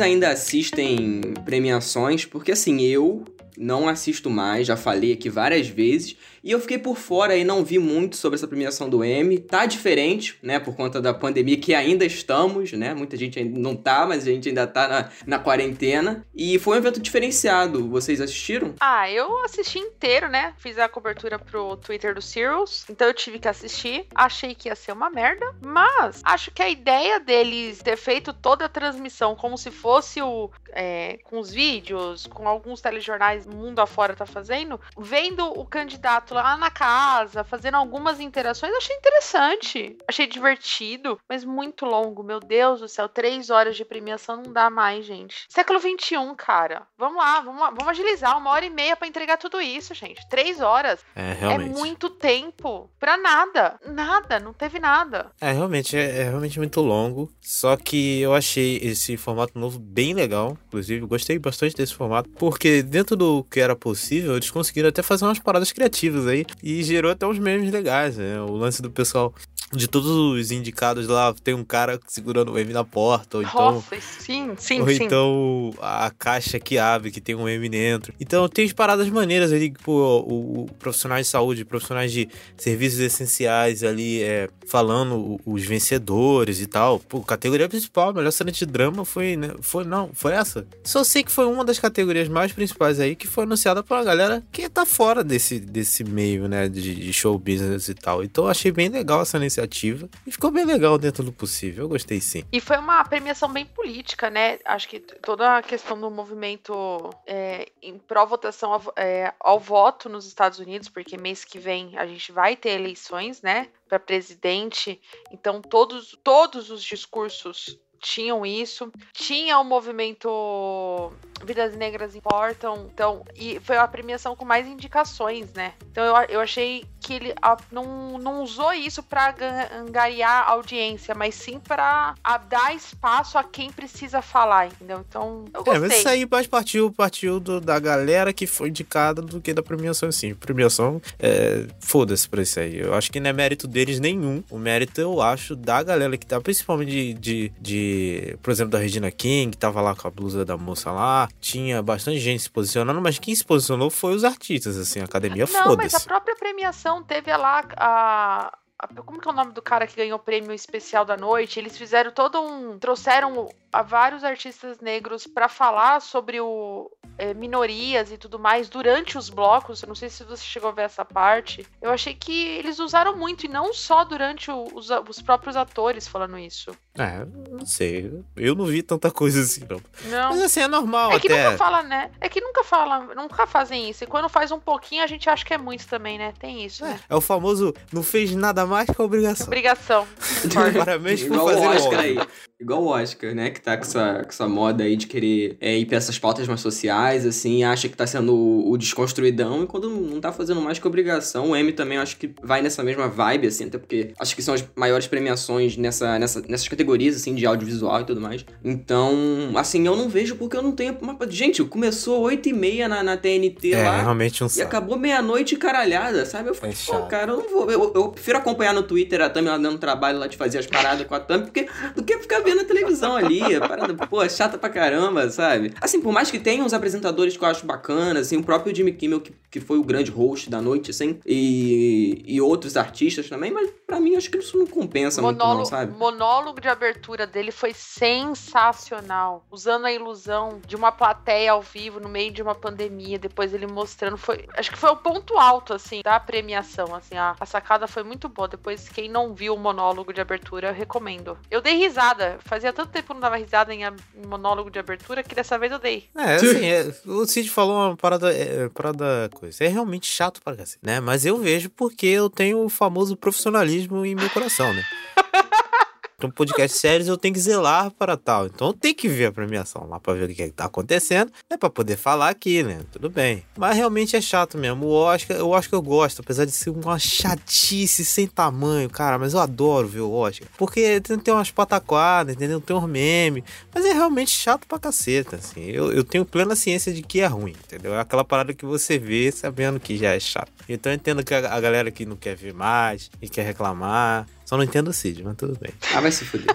ainda assistem premiações? Porque assim, eu não assisto mais, já falei aqui várias vezes. E eu fiquei por fora e não vi muito sobre essa premiação do M. Tá diferente, né, por conta da pandemia que ainda estamos, né? Muita gente ainda não tá, mas a gente ainda tá na, na quarentena. E foi um evento diferenciado. Vocês assistiram? Ah, eu assisti inteiro, né? Fiz a cobertura pro Twitter do Sirius, então eu tive que assistir. Achei que ia ser uma merda, mas acho que a ideia deles ter feito toda a transmissão como se fosse o é, com os vídeos, com alguns telejornais mundo afora tá fazendo, vendo o candidato lá na casa, fazendo algumas interações, achei interessante. Achei divertido, mas muito longo. Meu Deus do céu, três horas de premiação não dá mais, gente. Século XXI, cara. Vamos lá, vamos, lá, vamos agilizar. Uma hora e meia para entregar tudo isso, gente. Três horas. É, realmente. É muito tempo pra nada. Nada, não teve nada. É, realmente, é, é realmente muito longo. Só que eu achei esse formato novo bem legal. Inclusive, gostei bastante desse formato. Porque dentro do que era possível, eles conseguiram até fazer umas paradas criativas aí. E gerou até uns memes legais, né? O lance do pessoal de todos os indicados lá, tem um cara segurando o M na porta, ou então. Nossa, sim, sim, ou sim. então a caixa que abre, que tem um M dentro. Então tem as paradas maneiras ali, pô, o, o profissionais de saúde, profissionais de serviços essenciais ali, é, falando os vencedores e tal. Pô, categoria principal, melhor cena de drama foi, né? Foi, não, foi essa. Só sei que foi uma das categorias mais principais aí que foi anunciada pra galera que tá fora desse, desse meio, né, de, de show business e tal. Então eu achei bem legal essa iniciativa e ficou bem legal dentro do possível. Eu gostei sim. E foi uma premiação bem política, né? Acho que toda a questão do movimento é, em pró-votação ao, é, ao voto nos Estados Unidos, porque mês que vem a gente vai ter eleições, né? Para presidente. Então todos, todos os discursos tinham isso. Tinha o movimento Vidas Negras Importam, então, e foi a premiação com mais indicações, né? Então eu, eu achei que ele a, não, não usou isso para angariar audiência, mas sim para dar espaço a quem precisa falar, entendeu? Então, eu gostei. É, mas isso aí mais partiu, partiu do, da galera que foi indicada do que da premiação em si. Premiação, é, foda-se pra isso aí. Eu acho que não é mérito deles nenhum. O mérito, eu acho, da galera que tá, principalmente de, de, de por exemplo, da Regina King, que tava lá com a blusa da moça lá. Tinha bastante gente se posicionando, mas quem se posicionou foi os artistas, assim, a academia foda-se. Não, mas a própria premiação teve lá a, como que é o nome do cara que ganhou o prêmio especial da noite? Eles fizeram todo um. trouxeram a vários artistas negros para falar sobre o é, minorias e tudo mais durante os blocos. Eu não sei se você chegou a ver essa parte. Eu achei que eles usaram muito, e não só durante o, os, os próprios atores falando isso. É, não sei. Eu não vi tanta coisa assim, não. não. Mas assim, é normal é até. É que nunca fala, né? É que nunca fala, nunca fazem isso. E quando faz um pouquinho, a gente acha que é muito também, né? Tem isso, é, né? É o famoso não fez nada mais que a obrigação. Obrigação. Parabéns por Igual fazer o Oscar aí. Igual o Oscar, né? Que tá com essa, com essa moda aí de querer é, ir pra essas pautas mais sociais, assim, acha que tá sendo o, o desconstruidão, e quando não tá fazendo mais que obrigação, o M também acho que vai nessa mesma vibe, assim, até porque acho que são as maiores premiações nessa, nessa, nessas categorias, assim, de audiovisual e tudo mais. Então, assim, eu não vejo porque eu não tenho. Gente, começou 8 e meia na, na TNT é, lá. realmente um E acabou meia-noite caralhada, sabe? Eu falei, é pô, cara, eu não vou. Eu, eu, prefiro acompanhar no Twitter a Tami lá dando trabalho lá de fazer as paradas com a Tami, porque do que ficar vendo a televisão ali. A parada, pô, é chata pra caramba, sabe? Assim, por mais que tenha uns apresentadores que eu acho bacanas, assim, o próprio Jimmy Kimmel, que, que foi o grande host da noite, assim, e, e outros artistas também, mas pra mim acho que isso não compensa monólogo, muito, não, sabe? O monólogo de abertura dele foi sensacional, usando a ilusão de uma plateia ao vivo no meio de uma pandemia, depois ele mostrando, foi, acho que foi o ponto alto, assim, da premiação, assim, a, a sacada foi muito boa, depois quem não viu o monólogo de abertura, eu recomendo. Eu dei risada, fazia tanto tempo que eu não dava risada em, a, em monólogo de abertura que dessa vez eu dei. É, assim, é, o Cid falou uma parada, é, parada coisa, é realmente chato para cacete, né, mas eu vejo porque eu tenho o famoso profissionalismo em meu coração, né. um podcast séries eu tenho que zelar para tal. Então tenho que ver a premiação lá para ver o que, é que tá acontecendo, é para poder falar aqui, né? Tudo bem. Mas realmente é chato mesmo. O Oscar, eu acho que eu gosto, apesar de ser uma chatice sem tamanho, cara, mas eu adoro ver o Oscar. Porque tem umas pataquadas, entendeu? Tem uns memes, mas é realmente chato pra caceta, assim. Eu, eu tenho plena ciência de que é ruim, entendeu? É aquela parada que você vê sabendo que já é chato. Então eu entendo que a, a galera que não quer ver mais e quer reclamar, só não entendo o Cid, mas tudo bem. Ah, vai se fuder.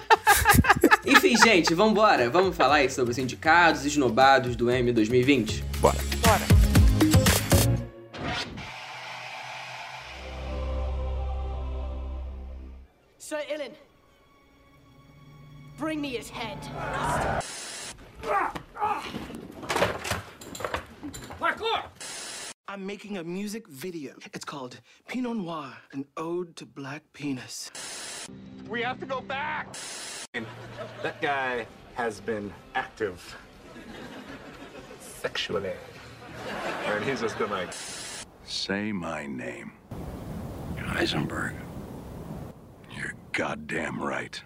Enfim, gente, vambora. Vamos falar aí sobre os indicados e esnobados do M 2020? Bora. Bora. Sir Ilan, bring me his head. I'm making a music video. It's called Pinot Noir, an ode to black penis. We have to go back. That guy has been active sexually. And he's just been like, Say my name. Heisenberg. You're goddamn right.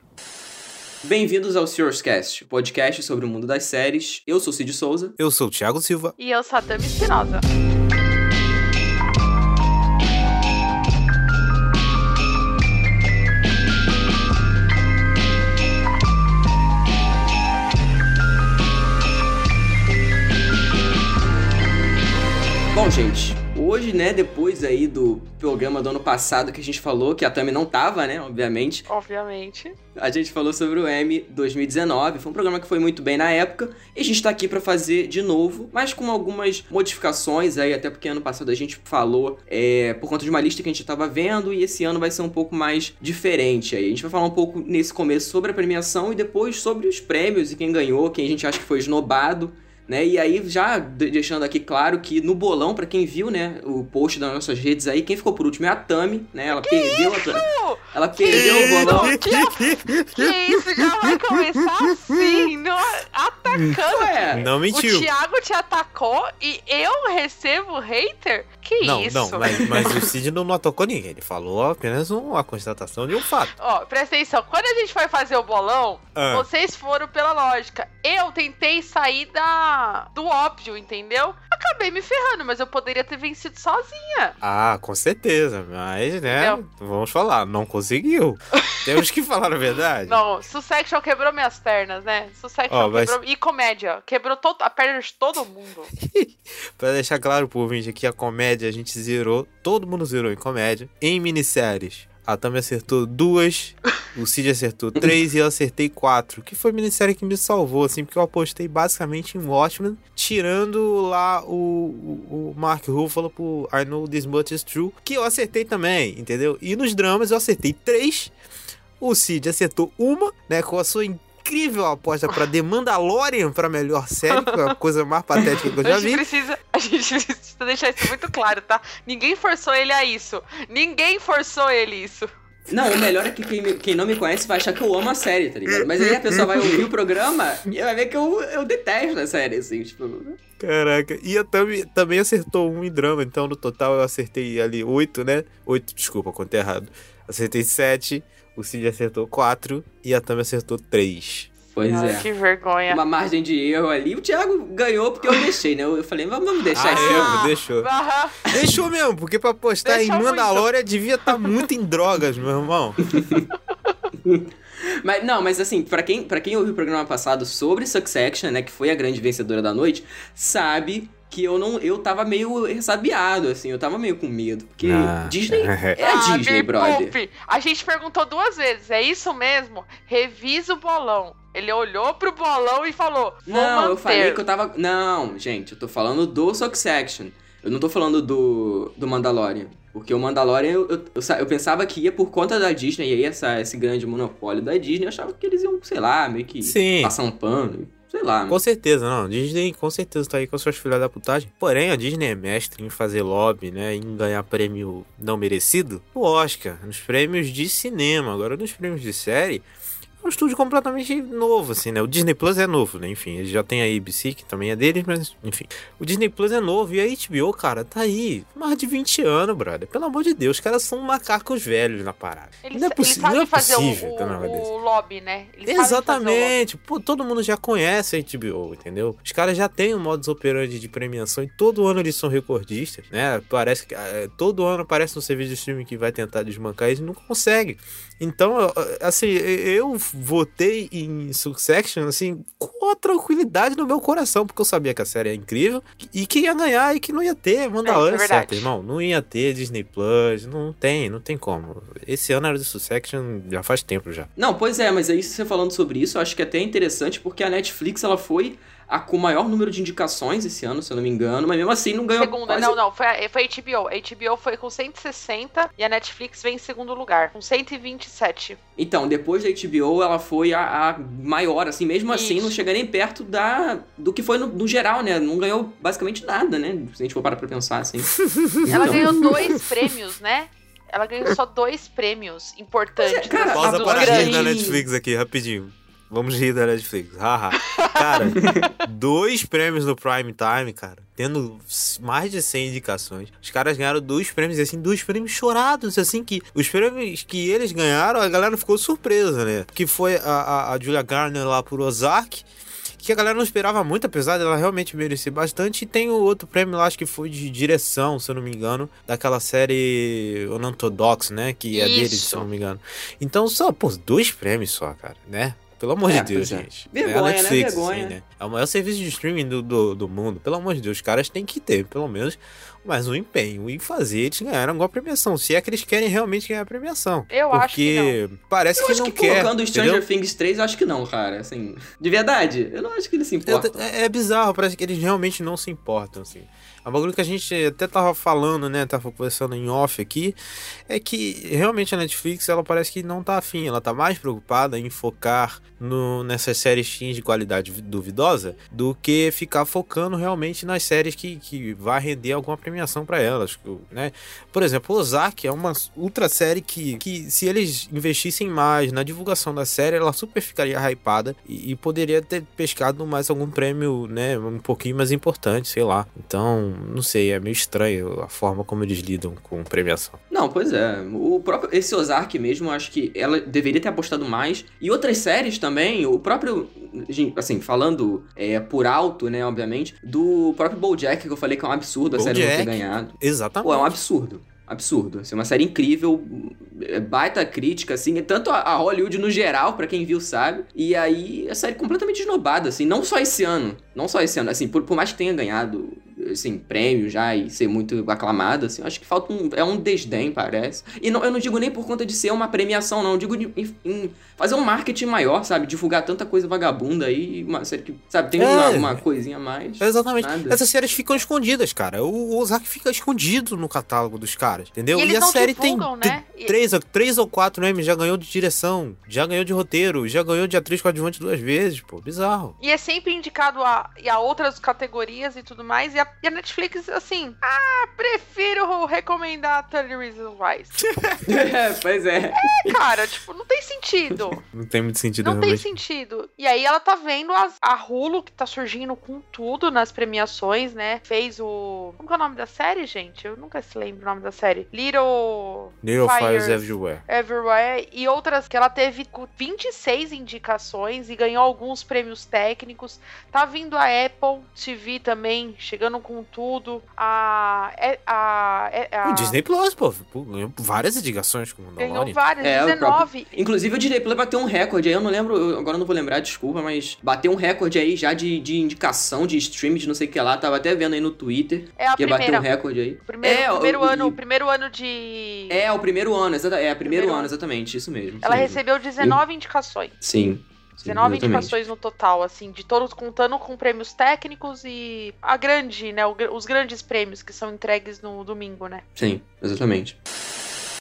Bem-vindos ao Sears Cast, podcast sobre o mundo das séries. Eu sou Cid Souza. Eu sou o Thiago Silva. E eu sou a Tami Espinosa. Bom, gente, hoje, né, depois aí do programa do ano passado que a gente falou, que a Tami não tava, né, obviamente, Obviamente. a gente falou sobre o M 2019. Foi um programa que foi muito bem na época. E a gente tá aqui pra fazer de novo, mas com algumas modificações aí, até porque ano passado a gente falou é, por conta de uma lista que a gente tava vendo, e esse ano vai ser um pouco mais diferente aí. A gente vai falar um pouco nesse começo sobre a premiação e depois sobre os prêmios e quem ganhou, quem a gente acha que foi esnobado. Né? E aí, já de- deixando aqui claro que no bolão, pra quem viu, né, o post das nossas redes aí, quem ficou por último é a Tami, né? Ela perdeu a, ela perdeu o bolão. Que isso? Já vai começar assim, no- atacando. Ué, Não O mentiu. Thiago te atacou e eu recebo hater? Que Não, isso? não, mas, mas o Cid não atacou ninguém. Ele falou apenas uma constatação de um fato. Ó, presta atenção. Quando a gente foi fazer o bolão, Ah. vocês foram pela lógica. Eu tentei sair da do óbvio, entendeu? Acabei me ferrando, mas eu poderia ter vencido sozinha. Ah, com certeza. Mas, né, Entendeu? vamos falar, não conseguiu. Temos que falar a verdade. Não, Sussection quebrou minhas pernas, né? Sussection Ó, mas- quebrou. E comédia. Quebrou todo, a perna de todo mundo. Pra deixar claro pro ouvinte aqui, a comédia a gente zerou, todo mundo zerou em comédia. Em minisséries, a Tami acertou duas, o Cid acertou três e eu acertei quatro. Que foi a minissérie que me salvou, assim, porque eu apostei basicamente em Watchmen, tirando lá o, o, o Mark Ruffalo pro I Know This Much Is True, que eu acertei também, entendeu? E nos dramas eu acertei três, o Cid acertou uma, né, com a sua incrível aposta pra The Mandalorian pra melhor série, que é a coisa mais patética que eu já a gente vi. precisa. A gente precisa deixar isso muito claro, tá? Ninguém forçou ele a isso. Ninguém forçou ele isso. Não, o melhor é que quem, me- quem não me conhece vai achar que eu amo a série, tá ligado? Mas aí a pessoa vai ouvir o programa e vai ver que eu, eu detesto a série, assim, tipo. Caraca, e a Tami também acertou um em drama, então no total eu acertei ali oito, né? Oito, desculpa, contei errado. Acertei sete, o Cid acertou quatro e a Tami acertou três. Pois Ai, é. Que vergonha. Uma margem de erro ali. O Thiago ganhou porque eu deixei, né? Eu falei, vamos vamos deixar Ah, é? erro. deixou. Deixou mesmo, porque pra postar Deixou em muito. Mandalorian devia estar muito em drogas, meu irmão. Mas não, mas assim, pra quem, pra quem ouviu o programa passado sobre Succession, né? Que foi a grande vencedora da noite, sabe que eu não. Eu tava meio ressabiado, assim, eu tava meio com medo. Porque Ah, Disney é. a Ah, Disney, me brother. poupe. A gente perguntou duas vezes, é isso mesmo? Revisa o bolão. Ele olhou pro bolão e falou: Vou Não, manter. eu falei que eu tava. Não, gente, eu tô falando do Succession. Eu não tô falando do, do Mandalorian. Porque o Mandalorian, eu, eu, eu eu pensava que ia por conta da Disney, e aí essa, esse grande monopólio da Disney, eu achava que eles iam, sei lá, meio que Sim. passar um pano. Sei lá. Com certeza, não. Disney com certeza tá aí com suas filhas da putagem. Porém, a Disney é mestre em fazer lobby, né? Em ganhar prêmio não merecido no Oscar, nos prêmios de cinema. Agora, nos prêmios de série, é um estúdio completamente novo, assim, né? O Disney Plus é novo, né? Enfim, eles já tem a ABC, que também é deles, mas enfim. O Disney Plus é novo e a HBO, cara, tá aí. Mais de 20 anos, brother. Pelo amor de Deus, os caras são macacos velhos na parada. Eles, não é, eles possi- não é fazer possível o, o, lobby, né? Eles. Exatamente. Pô, todo mundo já conhece a HBO, entendeu? Os caras já têm um modus operandi de premiação e todo ano eles são recordistas, né? Parece que eh, todo ano aparece um serviço de streaming que vai tentar desmancar eles e não consegue. Então, assim, eu votei em Succession, assim, com a tranquilidade no meu coração, porque eu sabia que a série é incrível e que ia ganhar e que não ia ter Mandalorian É, é certo, verdade. irmão. Não ia ter Disney Plus, não tem, não tem como. Esse ano era de Succession já faz tempo já. Não, pois é, mas aí você falando sobre isso, eu acho que é até interessante porque a Netflix ela foi a com o maior número de indicações esse ano, se eu não me engano, mas mesmo assim não ganhou Segunda, quase- não, não, foi a, foi a HBO. A HBO foi com 160 e a Netflix vem em segundo lugar, com 127. Então, depois da HBO, ela foi a, a maior, assim, mesmo assim, Isso. não chega nem perto da do que foi no, no geral, né? Não ganhou basicamente nada, né? Se a gente for parar pra pensar, assim. Ela Então. ganhou dois prêmios, né? Ela ganhou só dois prêmios importantes. Mas é, cara, Pausa para rir grandes. Netflix aqui, rapidinho. Vamos rir da Netflix. Haha. Cara, dois prêmios no Prime Time, cara. Tendo mais de 100 indicações. Os caras ganharam dois prêmios, assim, dois prêmios chorados, assim, que os prêmios que eles ganharam, a galera ficou surpresa, né? Que foi a, a, a Julia Garner lá por Ozark, que a galera não esperava muito, apesar dela realmente merecer bastante. E tem o outro prêmio lá, acho que foi de direção, se eu não me engano, daquela série Unorthodox, né? Que é dele, se Isso. eu não me engano. Então, só, pô, dois prêmios só, cara, né? Pelo amor É, de Deus, é. gente. Vergonha, é a né? Netflix, Vergonha. assim, né? É o maior serviço de streaming do, do, do mundo. Pelo amor de Deus, os caras têm que ter, pelo menos, mais um empenho em fazer eles ganharem alguma premiação. Se é que eles querem realmente ganhar a premiação. Eu Porque acho que parece Eu que acho não que quer. colocando o Stranger entendeu? Things 3, eu acho que não, cara. Assim, de verdade, eu não acho que ele se importa. É, é bizarro, parece que eles realmente não se importam, assim. A bagulho que a gente até tava falando, né? Tava conversando em off aqui, é que realmente a Netflix, ela parece que não tá afim. Ela tá mais preocupada em focar no, nessas séries teens de qualidade duvidosa do que ficar focando realmente nas séries que, que vai render alguma premiação pra elas, né? Por exemplo, Ozark é uma ultra série que, que se eles investissem mais na divulgação da série, ela super ficaria hypada e, e poderia ter pescado mais algum prêmio, né, um pouquinho mais importante, sei lá. Então, não sei, é meio estranho a forma como eles lidam com premiação. Não, pois é. O próprio esse Ozark mesmo, eu acho que ela deveria ter apostado mais. E outras séries também, o próprio assim, falando é, por alto, né, obviamente, do próprio BoJack que eu falei que é um absurdo a série não ter ganhado. Exatamente. Pô, é um absurdo. Absurdo. Assim, uma série incrível, é, baita crítica, assim, e tanto a, Hollywood no geral, pra quem viu sabe, e aí a série completamente esnobada, assim, não só esse ano, não só esse ano, assim, por, por mais que tenha ganhado, assim, prêmio já e ser muito aclamada, assim, eu acho que falta um, é um desdém, parece. E não, eu não digo nem por conta de ser uma premiação, não, eu digo de- em, em fazer um marketing maior, sabe, divulgar tanta coisa vagabunda aí, uma série que, sabe, tem É. uma, uma coisinha a mais. Exatamente. Nada. Essas séries ficam escondidas, cara. O Ozark fica escondido no catálogo dos caras, entendeu? E eles a não série divulgam, tem né? três, três ou quatro M's, já ganhou de direção, já ganhou de roteiro, já ganhou de atriz coadjuvante duas vezes, pô. Bizarro. E é sempre indicado a, e a outras categorias e tudo mais. E a, e a Netflix, assim, ah, prefiro recomendar 30 Reasons Why. É, pois é. É, cara, tipo, não tem sentido. Não tem muito sentido Não tem realmente. sentido. E aí ela tá vendo as- a Hulu, que tá surgindo com tudo nas premiações, né? Fez o. Como que é o nome da série, gente? Eu nunca se lembro o nome da série. Little. Little Fires Fires Everywhere. Everywhere e outras que ela teve com 26 indicações e ganhou alguns prêmios técnicos. Tá vindo a Apple TV também, chegando com tudo. A. é- a, é- a O Disney Plus, pô, ganhou várias indicações com o ganhou Mandalorian. várias, É, o 19. Inclusive o Disney Plus bateu um recorde aí, eu não lembro, eu agora eu não vou lembrar, desculpa, mas bateu um recorde aí já de, de indicação de stream de não sei o que lá, tava até vendo aí no Twitter, É a que bateu um primeira. recorde aí. Primeiro, É, primeiro o- ano, e- primeiro ano de. É, o primeiro ano, exata, é, primeiro Primeiro ano, exatamente, isso mesmo. Ela mesmo. recebeu 19 indicações. Sim. Sim, 19 exatamente. indicações no total, assim, de todos contando com prêmios técnicos e a grande, né? os grandes prêmios que são entregues no domingo, né? Sim, exatamente.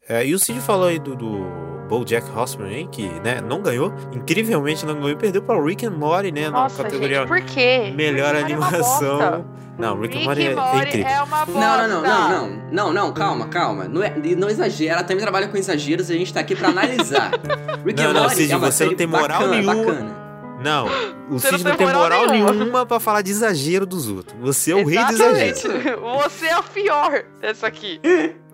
É, e o Cid falou aí do, do BoJack Horseman, hein, que né, não ganhou. Incrivelmente não ganhou e perdeu pra Rick and Morty, né, na Nossa, categoria gente, por quê? melhor Rick Morty é animação. bosta. não, Rick, Rick and Morty é, and é Morty incrível. é uma bosta. Não, não, não, não, não, não, não, calma, calma. Não, é, não exagera, ela também trabalha com exageros e a gente tá aqui pra analisar. Rick Não, and não, Morty Cid, é uma você não tem moral bacana, nenhuma. Bacana. Não, o Cid não tem moral moral nenhuma. nenhuma pra falar de exagero dos outros. Você é o rei do Exatamente. exagero. Você é o pior dessa aqui.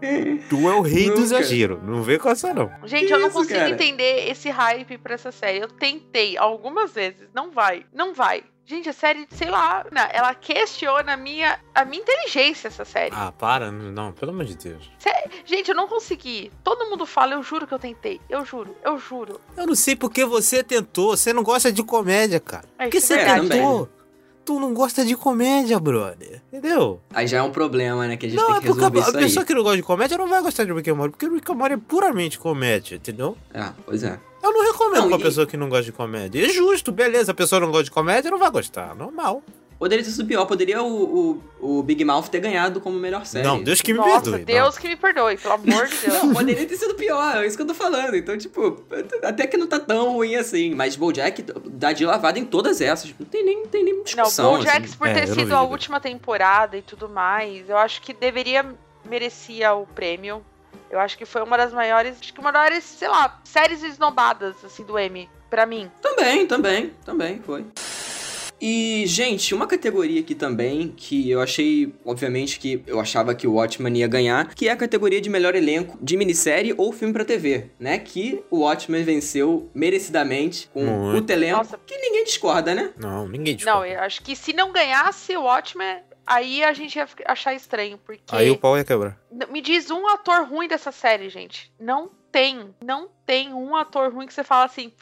Tu é o rei do Nunca. exagero. Não vê com essa, não. Gente, Que eu não isso, consigo cara? entender esse hype pra essa série. Eu tentei algumas vezes. Não vai. Não vai. Gente, a série, sei lá, na- ela questiona a minha, a minha inteligência, essa série. Ah, para. Não, pelo amor de Deus. Gente, eu não consegui. Todo mundo fala, eu juro que eu tentei. Eu juro, eu juro. Eu não sei porque você tentou. Você não gosta de comédia, cara. É, Porque isso você é tentou. Tu não gosta de comédia, brother. Entendeu? Aí já é um problema, né? Que a gente Não, tem é que porque resolver a, a pessoa que não gosta de comédia não vai gostar de Rick and Morty. Porque Rick and Morty é puramente comédia, entendeu? Ah, pois é. Eu não recomendo Não, pra e- pessoa que não gosta de comédia. É justo, beleza. A pessoa não gosta de comédia, não vai gostar. Normal. Poderia ter sido pior. Poderia o, o, o Big Mouth ter ganhado como melhor série. Não, Deus que me Nossa, perdoe. Deus que me perdoe, pelo amor de Deus. Não, poderia ter sido pior, é isso que eu tô falando. Então, tipo, até que não tá tão ruim assim. Mas Bojack dá de lavada em todas essas. Não tem nem, tem nem Não, discussão. Bojack, assim. por É, ter não sido a última temporada e tudo mais, eu acho que deveria, merecia o prêmio. Eu acho que foi uma das maiores, acho que uma das maiores, sei lá, séries esnobadas, assim, do M, pra mim. Também, também, também foi. E, gente, uma categoria aqui também que eu achei, obviamente, que eu achava que o Watchmen ia ganhar, que é a categoria de melhor elenco de minissérie ou filme pra TV, né? Que o Watchmen venceu merecidamente com Muito. o telenco, Nossa. que ninguém discorda, né? Não, ninguém Não, discorda. eu acho que se não ganhasse o Watchmen, aí a gente ia achar estranho, porque... Aí o pau ia quebrar. Me diz um ator ruim dessa série, gente. Não tem. Não tem um ator ruim que você fala assim.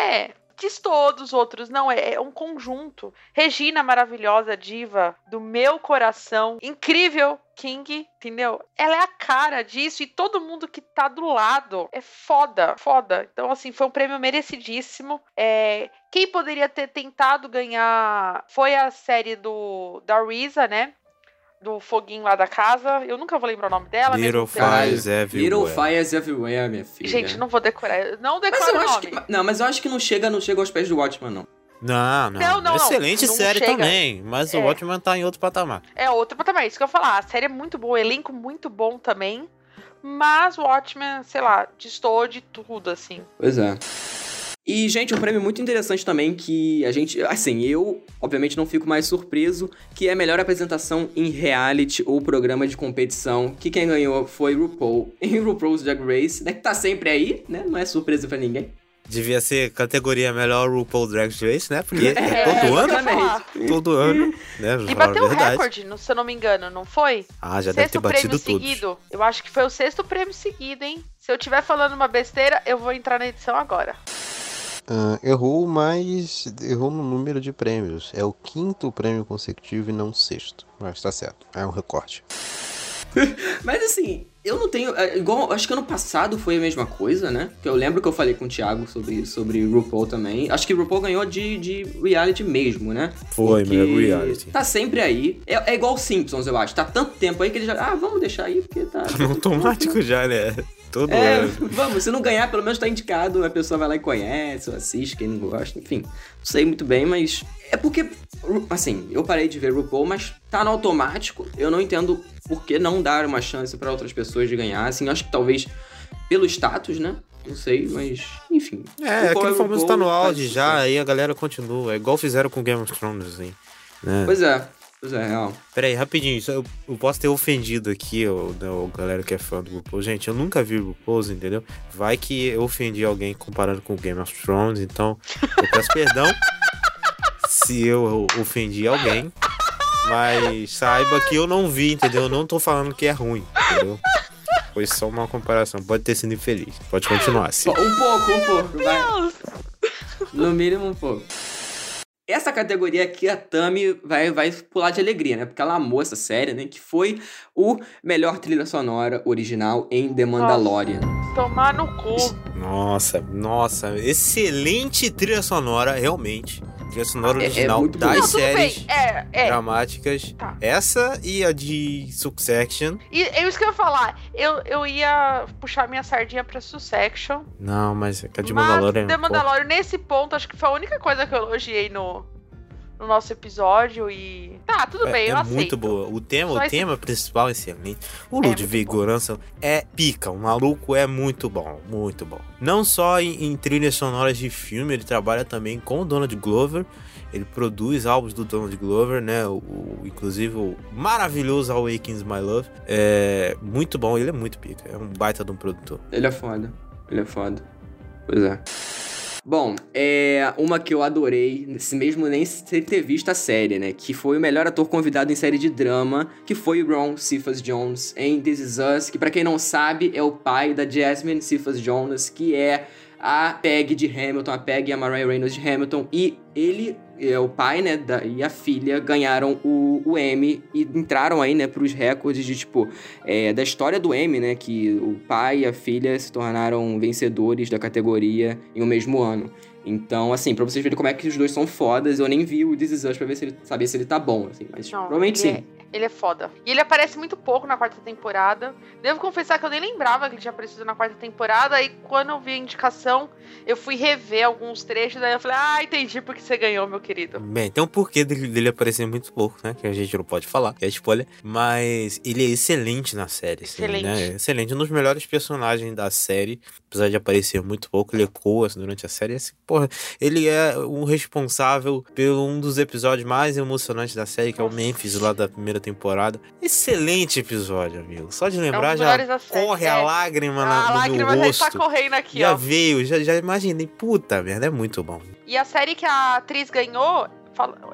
É. Diz todos os outros. Não, é, é um conjunto. Regina, maravilhosa, diva do meu coração. Incrível, King, entendeu? Ela é a cara disso e todo mundo que tá do lado é foda, foda. Então, assim, foi um prêmio merecidíssimo. É, quem poderia ter tentado ganhar foi a série do da Risa, né? Do foguinho lá da casa. Eu nunca vou lembrar o nome dela. Little Fires Everywhere. Little Fires Everywhere, minha filha. Gente, não vou decorar. Não eu o acho nome. que. Não, mas eu acho que não chega, não chega aos pés do Watchmen, não. Não, não. Não, não, Excelente não série chega. também. Mas o É. Watchmen tá em outro patamar. É outro patamar. Isso que eu ia falar. A série é muito boa. O elenco muito bom também. Mas o Watchmen, sei lá, destoou de tudo, assim. Pois é. E, gente, um prêmio muito interessante também que a gente. Assim, eu, obviamente, não fico mais surpreso, que é a melhor apresentação em reality ou programa de competição. Que quem ganhou foi RuPaul em RuPaul's Drag Race, né? Que tá sempre aí, né? Não é surpresa pra ninguém. Devia ser categoria melhor RuPaul Drag Race, né? Porque é, É, todo eu ano. Todo ano, né? E bateu recorde, no- se eu não me engano, não foi? Ah, já deve sexto ter batido prêmio todos. seguido. Eu acho que foi o sexto prêmio seguido, hein? Se eu estiver falando uma besteira, eu vou entrar na edição agora. Ah, errou, mas errou no número de prêmios. É o quinto prêmio consecutivo e não o sexto. Mas tá certo, é um recorte. Mas assim, eu não tenho. é, igual, acho que ano passado foi a mesma coisa, né? Que eu lembro que eu falei com o Thiago sobre, sobre RuPaul também. Acho que RuPaul ganhou de, de reality mesmo, né? Foi, Porque melhor reality. Tá sempre aí. É, é igual o Simpsons, eu acho. Tá tanto tempo aí que ele já. Ah, vamos deixar aí, porque tá. Tá no automático já, né? Todo É, ano. vamos, se não ganhar, pelo menos tá indicado, a pessoa vai lá e conhece, ou assiste, quem não gosta, enfim. Não sei muito bem, mas. É porque, assim, eu parei de ver RuPaul, mas tá no automático. Eu não entendo por que não dar uma chance pra outras pessoas de ganhar. Assim, acho que talvez pelo status, né? Não sei, mas. Enfim. É, aquele famoso RuPaul, tá no auge já, aí a galera continua. É igual fizeram com Game of Thrones, assim. Né? Pois é, pois é, real. Peraí, rapidinho, isso eu, eu posso ter ofendido aqui o, né, o galera que é fã do RuPaul. Gente, eu nunca vi RuPaul, entendeu? Vai que eu ofendi alguém comparando com Game of Thrones, então eu peço perdão se eu ofendi alguém. Mas saiba que eu não vi, entendeu? Eu não tô falando que é ruim, entendeu? Foi só uma comparação. Pode ter sido infeliz. Pode continuar assim. Um pouco, um pouco, vai. No mínimo um pouco. Essa categoria aqui, a Tami vai, vai pular de alegria, né? Porque ela amou essa série, né? Que foi o melhor trilha sonora original em The Mandalorian. Tomar no cu. Nossa, nossa, excelente trilha sonora, realmente. Trilha sonora É- é original muito das. Não, séries. É, é. dramáticas. Tá. Essa e a de Succession. E é isso que eu ia falar. Eu, eu ia puxar minha sardinha pra Succession. Não, mas a de mas Mandalorian. The pô, Mandalorian, nesse ponto, acho que foi a única coisa que eu elogiei no, no nosso episódio. E. Tá, tudo bem, é, eu é muito boa. O tema, Só o esse- tema principal é excelente. O É, Ludwig. Göransson é pica. O maluco é muito bom, muito bom. Não só em, em trilhas sonoras de filme, ele trabalha também com o Donald Glover. Ele produz álbuns do Donald Glover, né? O, o- inclusive o maravilhoso Awakens My Love. É muito bom, ele é muito pica. É um baita de um produtor. Ele é foda. Ele é foda. Pois é. Bom, é uma que eu adorei, mesmo nem sem ter visto a série, né? Que foi o melhor ator convidado em série de drama, que foi o Ron Cephas Jones em This Is Us, que pra quem não sabe é o pai da Jasmine Cephas Jones, que é a Peg de Hamilton, a Peg e a Mariah Reynolds de Hamilton, e ele, é, o pai, né, da, e a filha ganharam o, o Emmy e entraram aí, né, pros recordes de, tipo, é, da história do Emmy, né, que o pai e a filha se tornaram vencedores da categoria em um mesmo ano. Então, assim, pra vocês verem como é que os dois são fodas, eu nem vi o This Is Us pra ver se ele, saber se ele tá bom, assim, mas Não, provavelmente sim. É, ele é foda. E ele aparece muito pouco na quarta temporada. Devo confessar que eu nem lembrava que ele tinha aparecido na quarta temporada. E quando eu vi a indicação, eu fui rever alguns trechos. Daí eu falei, ah, entendi porque você ganhou, meu querido. Bem, tem um porquê dele, dele aparecer muito pouco, né? Que a gente não pode falar, que é spoiler. Mas ele é excelente na série. assim, Excelente. né? Excelente. Um dos melhores personagens da série. Apesar de aparecer muito pouco, ele ecoa assim, durante a série. Assim, porra, ele é o responsável pelo um dos episódios mais emocionantes da série, que é o Memphis lá da primeira temporada. Excelente episódio, amigo. Só de lembrar É um dos já corre a é. lágrima na, a no lágrima meu já rosto. está correndo aqui, já ó. veio, já, já imaginei. Puta merda, é muito bom. E a série que a atriz ganhou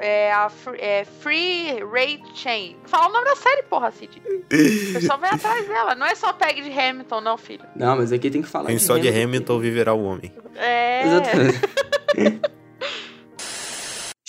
é a é Free Ray Chain. Fala o nome da série, porra, Cid. O pessoal vai atrás dela. Não é só Peg de Hamilton, não, filho. Não, mas aqui tem que falar Quem só de Hamilton viverá o homem. É. Exatamente.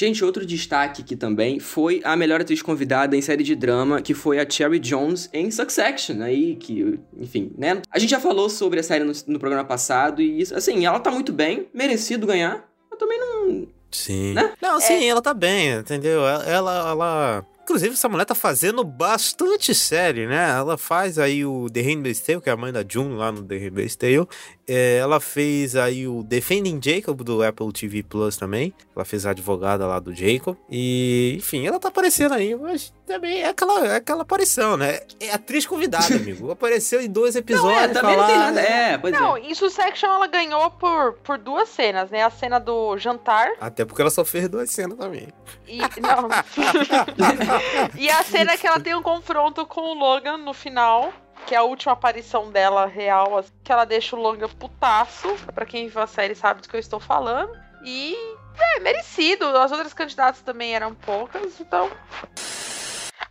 Gente, outro destaque aqui também foi a melhor atriz convidada em série de drama, que foi a Cherry Jones em Succession, aí que, enfim, né? A gente já falou sobre a série no, no programa passado e isso, assim, ela tá muito bem, merecido ganhar. Eu também não. Sim. Né? Não, sim, ela tá bem, entendeu? Ela, ela, ela- Inclusive, essa mulher tá fazendo bastante série, né? Ela faz aí o The Handmaid's Tale, que é a mãe da June lá no The Handmaid's Tale. É, ela fez aí o Defending Jacob do Apple TV Plus também. Ela fez a advogada lá do Jacob. E, enfim, ela tá aparecendo aí, mas também é aquela, é aquela aparição, né? É atriz convidada, amigo. Apareceu em dois episódios. é, também não tem falar- nada. É, pois Não, é. em Succession ela ganhou por, por duas cenas, né? A cena do jantar Até porque ela só fez duas cenas também. e. Não. e a cena que ela tem um confronto com o Logan no final. Que é a última aparição dela real, assim, que ela deixa o Logan putaço. Pra quem viu a série sabe do que eu estou falando. E é merecido. As outras candidatas também eram poucas, então.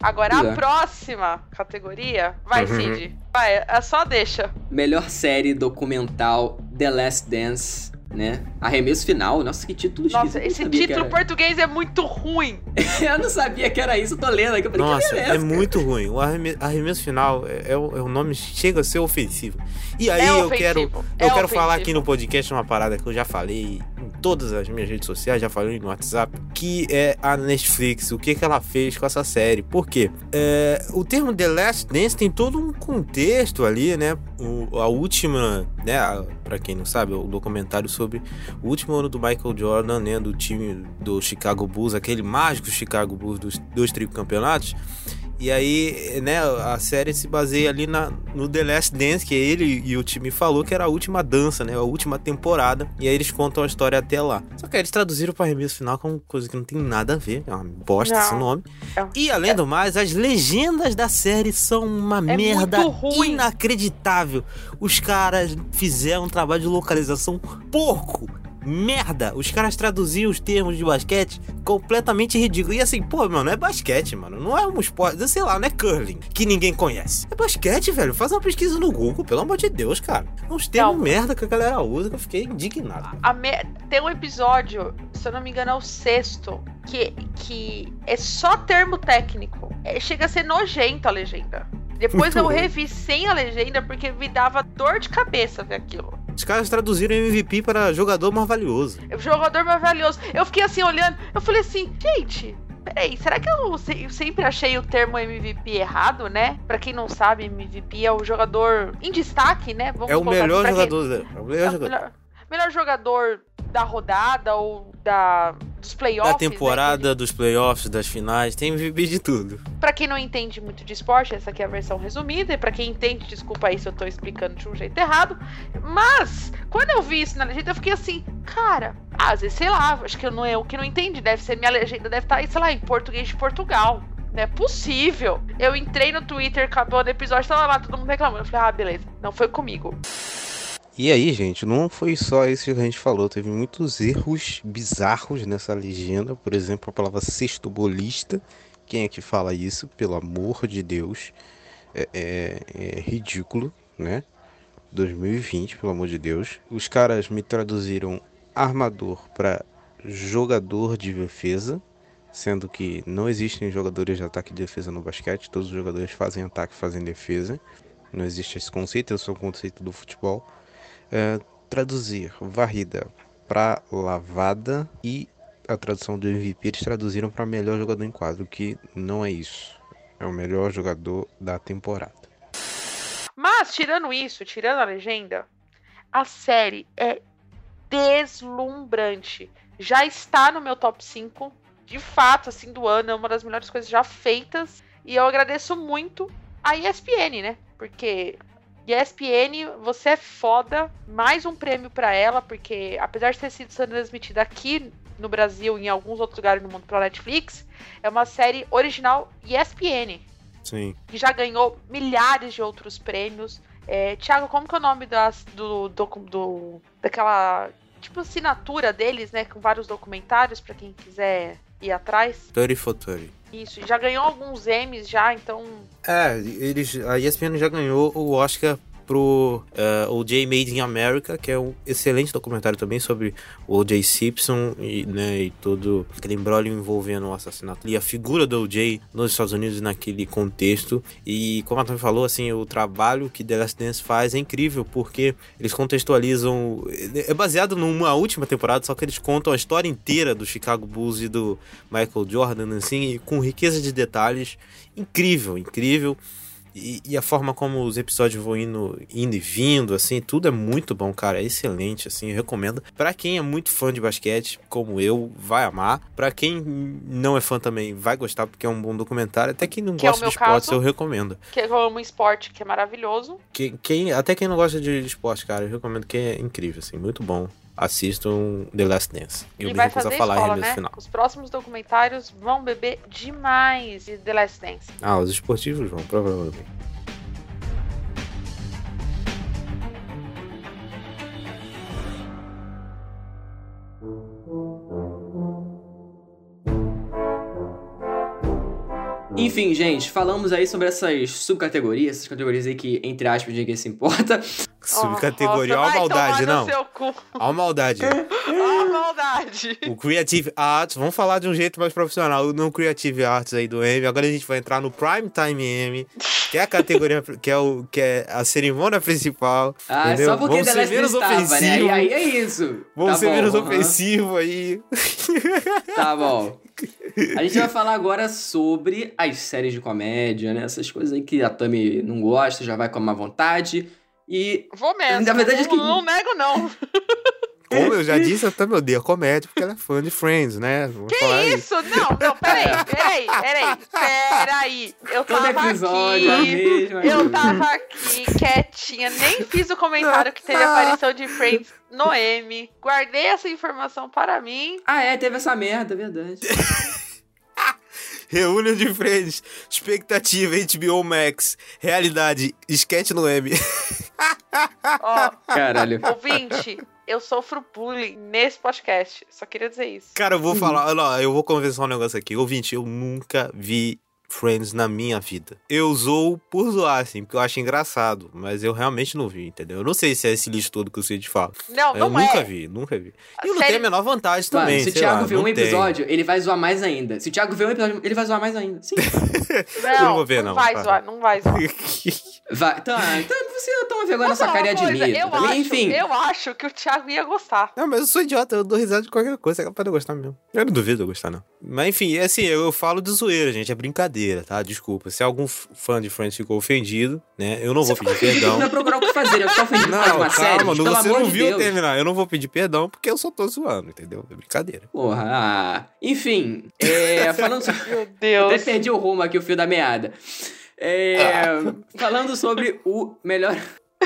Agora a é. próxima categoria. Vai, Uhum. Cid. Vai, é só deixa. Melhor série documental The Last Dance, né? Arremesso final. Nossa, que título esquisito, Nossa, esse título português é muito ruim. Eu não sabia que era isso, eu tô lendo aqui. Eu falei, Nossa, que merda é essa, cara? muito ruim. O arreme- arremesso final é, é o, é o nome chega a ser ofensivo. E aí É eu ofensivo, quero é eu quero falar aqui no podcast uma parada que eu já falei em todas as minhas redes sociais, já falei no WhatsApp, que é a Netflix, o que que ela fez com essa série. Por quê? É, o termo The Last Dance tem todo um contexto ali, né? O- a última, né, pra quem não sabe, o documentário sobre o último ano do Michael Jordan, né, do time do Chicago Bulls, aquele mágico Chicago Bulls dos dois tricampeonatos. E aí, né, a série se baseia ali na, no The Last Dance, que ele e o time falou que era a última dança, né, a última temporada. E aí eles contam a história até lá. Só que aí eles traduziram para arremesso final com coisa que não tem nada a ver, é uma bosta Não. esse nome. É- E além do mais, as legendas da série são uma É merda inacreditável. Os caras fizeram um trabalho de localização porco. Merda! Os caras traduziam os termos de basquete completamente ridículo. E assim, pô, mano, é basquete, mano. Não é um esporte, sei lá, não é curling, que ninguém conhece. É basquete, velho. Faz uma pesquisa no Google, pelo amor de Deus, cara. É uns termos Não. merda que a galera usa que eu fiquei indignado. Me- Tem um episódio, se eu não me engano, é o sexto, que, que é só termo técnico. É, chega a ser nojento a legenda. Depois eu revi sem a legenda porque me dava dor de cabeça ver aquilo. Os caras traduziram MVP para jogador mais valioso. O jogador mais valioso. Eu fiquei assim olhando, eu falei assim, gente. Peraí, será que eu se- eu sempre achei o termo MVP errado, né? Pra quem não sabe, MVP é o jogador em destaque, né? Vamos É o colocar melhor assim, pra quem- jogador. É o melhor É o jogador. melhor, melhor jogador da rodada ou da, dos playoffs. Da temporada, dos playoffs, das finais, tem MVP de tudo. Né? Pra quem não entende muito de esporte, essa aqui é a versão resumida. E pra quem entende, desculpa aí se eu tô explicando de um jeito errado. Mas, quando eu vi isso na legenda, eu fiquei assim, cara, às vezes, sei lá, acho que eu não, eu que não entende, deve ser minha legenda, deve estar, sei lá, em português de Portugal. Não é possível. Eu entrei no Twitter, acabou o episódio, tava lá todo mundo reclamando. Eu falei, ah, beleza, não foi comigo. E aí, gente, não foi só isso que a gente falou, teve muitos erros bizarros nessa legenda. Por exemplo, a palavra sextobolista. Quem é que fala isso? Pelo amor de Deus. É, é- é ridículo, né? 2020, pelo amor de Deus. Os caras me traduziram armador para jogador de defesa, sendo que não existem jogadores de ataque e defesa no basquete, todos os jogadores fazem ataque fazem defesa. Não existe esse conceito, esse é o conceito do futebol. É, traduzir varrida para lavada e a tradução do MVP eles traduziram para melhor jogador em quadro, que não é isso. É o melhor jogador da temporada. Mas, tirando isso, tirando a legenda, a série é deslumbrante. Já está no meu top 5, de fato, assim, do ano. É uma das melhores coisas já feitas. E eu agradeço muito a ESPN, né? Porque ESPN, você é foda. Mais um prêmio pra ela, porque apesar de ter sido transmitida aqui no Brasil e em alguns outros lugares no mundo pela Netflix, é uma série original ESPN Sim. que já ganhou milhares de outros prêmios. É, Thiago, como que é o nome das, do, docu- do- daquela tipo assinatura deles, né, com vários documentários pra quem quiser ir atrás? 30 for 30. Isso, já ganhou alguns Emmys já, então É, eles, a ESPN já ganhou o Oscar pro eh, O.J. Made in America, que é um excelente documentário também sobre o O.J. Simpson e, né, e todo aquele embrólio envolvendo o assassinato e a figura do O.J. nos Estados Unidos naquele contexto. E como a Tami falou, assim, o trabalho que The Last Dance faz é incrível, porque eles contextualizam... É baseado numa última temporada, só que eles contam a história inteira do Chicago Bulls e do Michael Jordan, assim, com riqueza de detalhes. Incrível, incrível. E, e a forma como os episódios vão indo, indo e vindo, assim, tudo é muito bom, cara. É excelente, assim, eu recomendo. Pra quem é muito fã de basquete, como eu, vai amar. Pra quem não é fã também, vai gostar, porque é um bom documentário. Até quem não Que é gosta de meu esportes, caso. eu recomendo. que é como um esporte que é maravilhoso. Quem, quem- até quem não gosta de esporte, cara, eu recomendo que é incrível, assim, muito bom. Assistam The Last Dance. Eu e me vai recuso a falar escola, né? final. Os próximos documentários vão beber demais de The Last Dance. Ah, os esportivos vão, provavelmente. Enfim, gente, falamos aí sobre essas subcategorias, essas categorias aí que, entre aspas, ninguém se importa. Subcategoria, ó a vai maldade, não. Ó a maldade. Ó a maldade. O Creative Arts, vamos falar de um jeito mais profissional. No Creative Arts aí do M. Agora a gente vai entrar no Prime Time M, que é a categoria, que é, o, que é a cerimônia principal. Ah, entendeu? só porque vamos ser menos Dance tava, né? ofensivo. E aí é isso. Vamos Tá ser bom, menos aham. ofensivo aí. Tá bom. A gente vai falar agora sobre as séries de comédia, né? Essas coisas aí que a Tami não gosta, já vai com má vontade. E Vou mesmo. Na verdade, não, que- não nego, não. Como eu já disse, eu também odeio comédia porque ela é fã de Friends, né? Vamos falar aí. Isso, não, não, peraí, peraí, peraí, peraí. Eu todo tava episódio é a aqui. mesma Eu tava aqui quietinha, nem fiz o comentário que teve a aparição de Friends no M. Guardei essa informação para mim. Ah, é, teve essa merda, verdade. Reunião de Friends, expectativa HBO Max, realidade, sketch no M. Ó, Caralho. ouvinte, eu sofro bullying nesse podcast. Só queria dizer isso. Cara, eu vou falar, não, eu vou conversar um negócio aqui. Ouvinte, eu nunca vi Friends na minha vida. Eu zoo por zoar, assim, porque eu acho engraçado, mas eu realmente não vi, entendeu? Eu não sei se é esse lixo todo que o Cid fala. Não, eu não nunca é. vi, nunca vi. E eu não tenho a menor vantagem Mano, também, se o Thiago lá, vê não um tenho. episódio, ele vai zoar mais ainda. Se o Thiago vê um episódio, ele vai zoar mais ainda. Sim. Não, não vou ver, não, vai para. zoar, não vai zoar. Vai. Tá, então você toma vergonha nessa e uma coisa? admita. Eu Enfim. eu acho que o Thiago ia gostar. Não, mas eu sou idiota, eu dou risada de qualquer coisa, é capaz de eu gostar mesmo. Eu não duvido eu gostar, não. Mas enfim, é assim, eu, eu falo de zoeira, gente, é brincadeira, tá? Desculpa. Se algum fã de Friends ficou ofendido, né? Eu não vou pedir perdão. Vai procurar o que fazer. Eu tô ofendido Não, série. calma, não, pelo você não de viu eu Deus. terminar. Eu não vou pedir perdão porque eu só tô zoando, entendeu? É brincadeira. Porra, ah. Enfim, é, falando sobre... Meu Até Deus. perdi o rumo aqui, o fio da meada. É, Falando sobre o melhor...